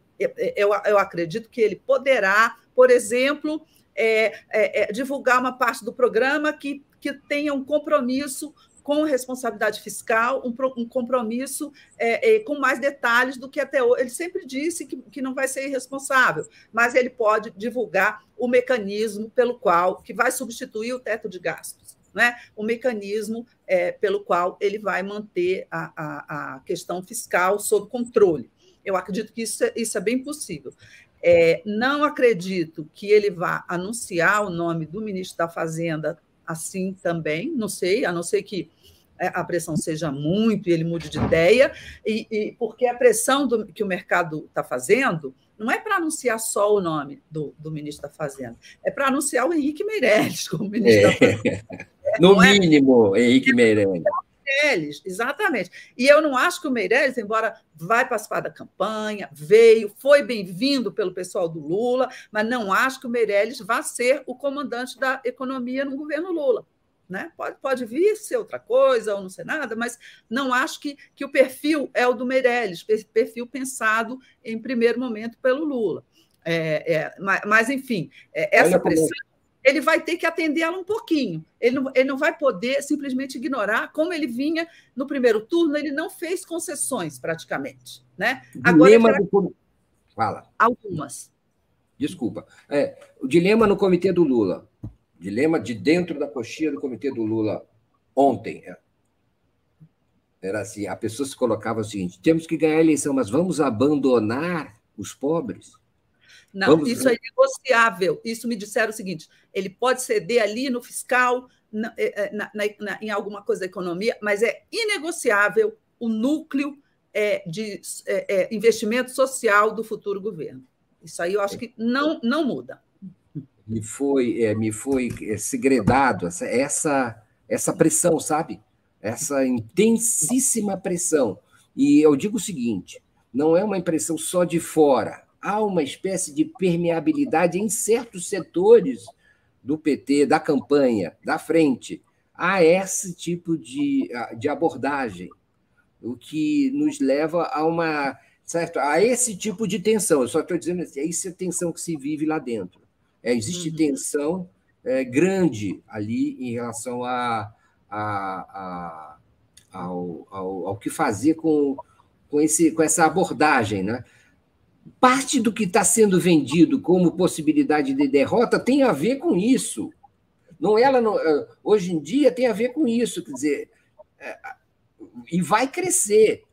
Speaker 2: Eu, eu acredito que ele poderá, por exemplo, é, é, é, divulgar uma parte do programa que, que tenha um compromisso com responsabilidade fiscal, um, um compromisso é, é, com mais detalhes do que até hoje. Ele sempre disse que, que não vai ser irresponsável, mas ele pode divulgar o mecanismo pelo qual, que vai substituir o teto de gastos. Né? o mecanismo é, pelo qual ele vai manter a, a, a, questão fiscal sob controle. Eu acredito que isso é, isso é bem possível. É, não acredito que ele vá anunciar o nome do ministro da Fazenda assim também, não sei, a não ser que é, a pressão seja muito e ele mude de ideia, e, e porque a pressão do, que o mercado está fazendo não é para anunciar só o nome do, do ministro da Fazenda, é para anunciar o Henrique Meirelles como ministro é. da Fazenda.
Speaker 1: No é? mínimo, Henrique Meirelles.
Speaker 2: Meirelles, exatamente. E eu não acho que o Meirelles, embora vai participar da campanha, veio, foi bem-vindo pelo pessoal do Lula, mas não acho que o Meirelles vá ser o comandante da economia no governo Lula. Né? Pode, pode vir ser outra coisa ou não ser nada, mas não acho que, que o perfil é o do Meirelles, perfil pensado em primeiro momento pelo Lula. É, é, mas, mas, enfim, é, essa pressão ele vai ter que atender ela um pouquinho. Ele não, ele não vai poder simplesmente ignorar, como ele vinha no primeiro turno, ele não fez concessões praticamente. Né?
Speaker 1: Agora, dilema do...
Speaker 2: Fala. Algumas.
Speaker 1: Desculpa. É, o dilema no comitê do Lula. Dilema de dentro da coxinha do comitê do Lula ontem. É. Era assim, a pessoa se colocava o seguinte: temos que ganhar a eleição, mas vamos abandonar os pobres?
Speaker 2: Não, Vamos isso é negociável. Isso me disseram o seguinte: ele pode ceder ali no fiscal, na, é, é, na, na, em alguma coisa da economia, mas é inegociável o núcleo é, de é, é, investimento social do futuro governo. Isso aí eu acho que não, não muda.
Speaker 1: Me foi, é, me foi segredado essa, essa, essa pressão, sabe? Essa intensíssima pressão. E eu digo o seguinte: não é uma impressão só de fora há uma espécie de permeabilidade em certos setores do PT, da campanha, da frente, a esse tipo de, de abordagem, o que nos leva a uma certo a esse tipo de tensão. Eu só estou dizendo assim, é essa tensão que se vive lá dentro. É, existe uhum. tensão é, grande ali em relação a, a, a ao, ao, ao, que fazer com, com, esse, com essa abordagem, né? Parte do que está sendo vendido como possibilidade de derrota tem a ver com isso. Não ela não, eh, hoje em dia tem a ver com isso, quer dizer, eh, e vai crescer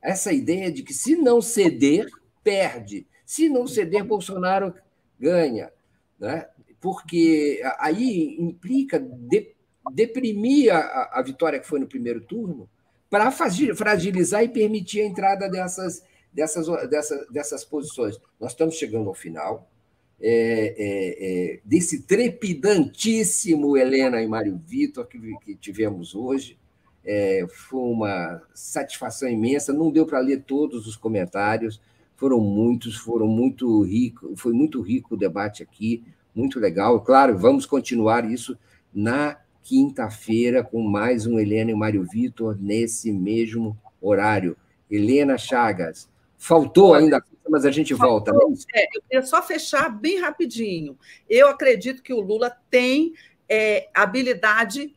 Speaker 1: essa ideia de que se não ceder perde, se não ceder Bolsonaro ganha, né? Porque aí implica de, deprimir a, a vitória que foi no primeiro turno para fragilizar e permitir a entrada dessas dessas, dessas, dessas posições. Nós estamos chegando ao final é, é, é, desse trepidantíssimo Helena e Mário Vitor que, que tivemos hoje. É, foi uma satisfação imensa. Não deu para ler todos os comentários, foram muitos, foram muito rico, foi muito rico o debate aqui, muito legal. Claro, vamos continuar isso na quinta-feira com mais um Helena e Mário Vitor nesse mesmo horário. Helena Chagas, Faltou ainda, mas a gente volta. Né?
Speaker 2: É, eu queria só fechar bem rapidinho. Eu acredito que o Lula tem é, habilidade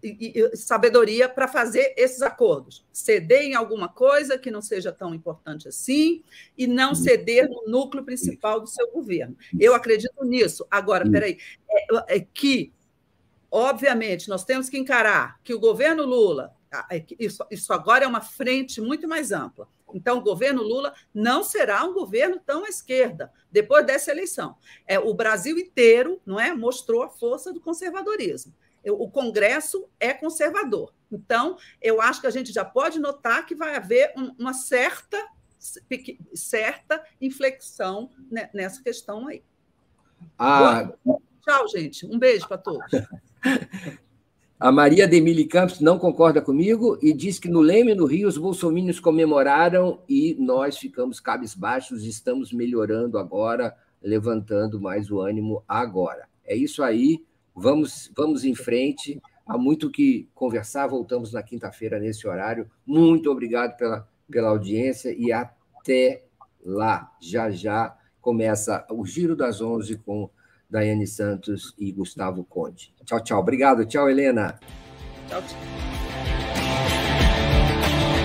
Speaker 2: e, e sabedoria para fazer esses acordos. Ceder em alguma coisa que não seja tão importante assim e não ceder no núcleo principal do seu governo. Eu acredito nisso. Agora, peraí, é, é que obviamente, nós temos que encarar que o governo Lula, é isso, isso agora é uma frente muito mais ampla. Então, o governo Lula não será um governo tão à esquerda depois dessa eleição. É, o Brasil inteiro não é, mostrou a força do conservadorismo. O Congresso é conservador. Então, eu acho que a gente já pode notar que vai haver uma certa, certa inflexão nessa questão aí. Ah. Tchau, gente. Um beijo para todos. (laughs)
Speaker 1: A Maria Demile Campos não concorda comigo e diz que no Leme, no Rio, os bolsomínios comemoraram e nós ficamos cabisbaixos, estamos melhorando agora, levantando mais o ânimo agora. É isso aí, vamos, vamos em frente. Há muito que conversar, voltamos na quinta-feira nesse horário. Muito obrigado pela, pela audiência e até lá. Já já começa o Giro das Onze com Daiane Santos e Gustavo Conde. Tchau, tchau. Obrigado. Tchau, Helena. Tchau, tchau.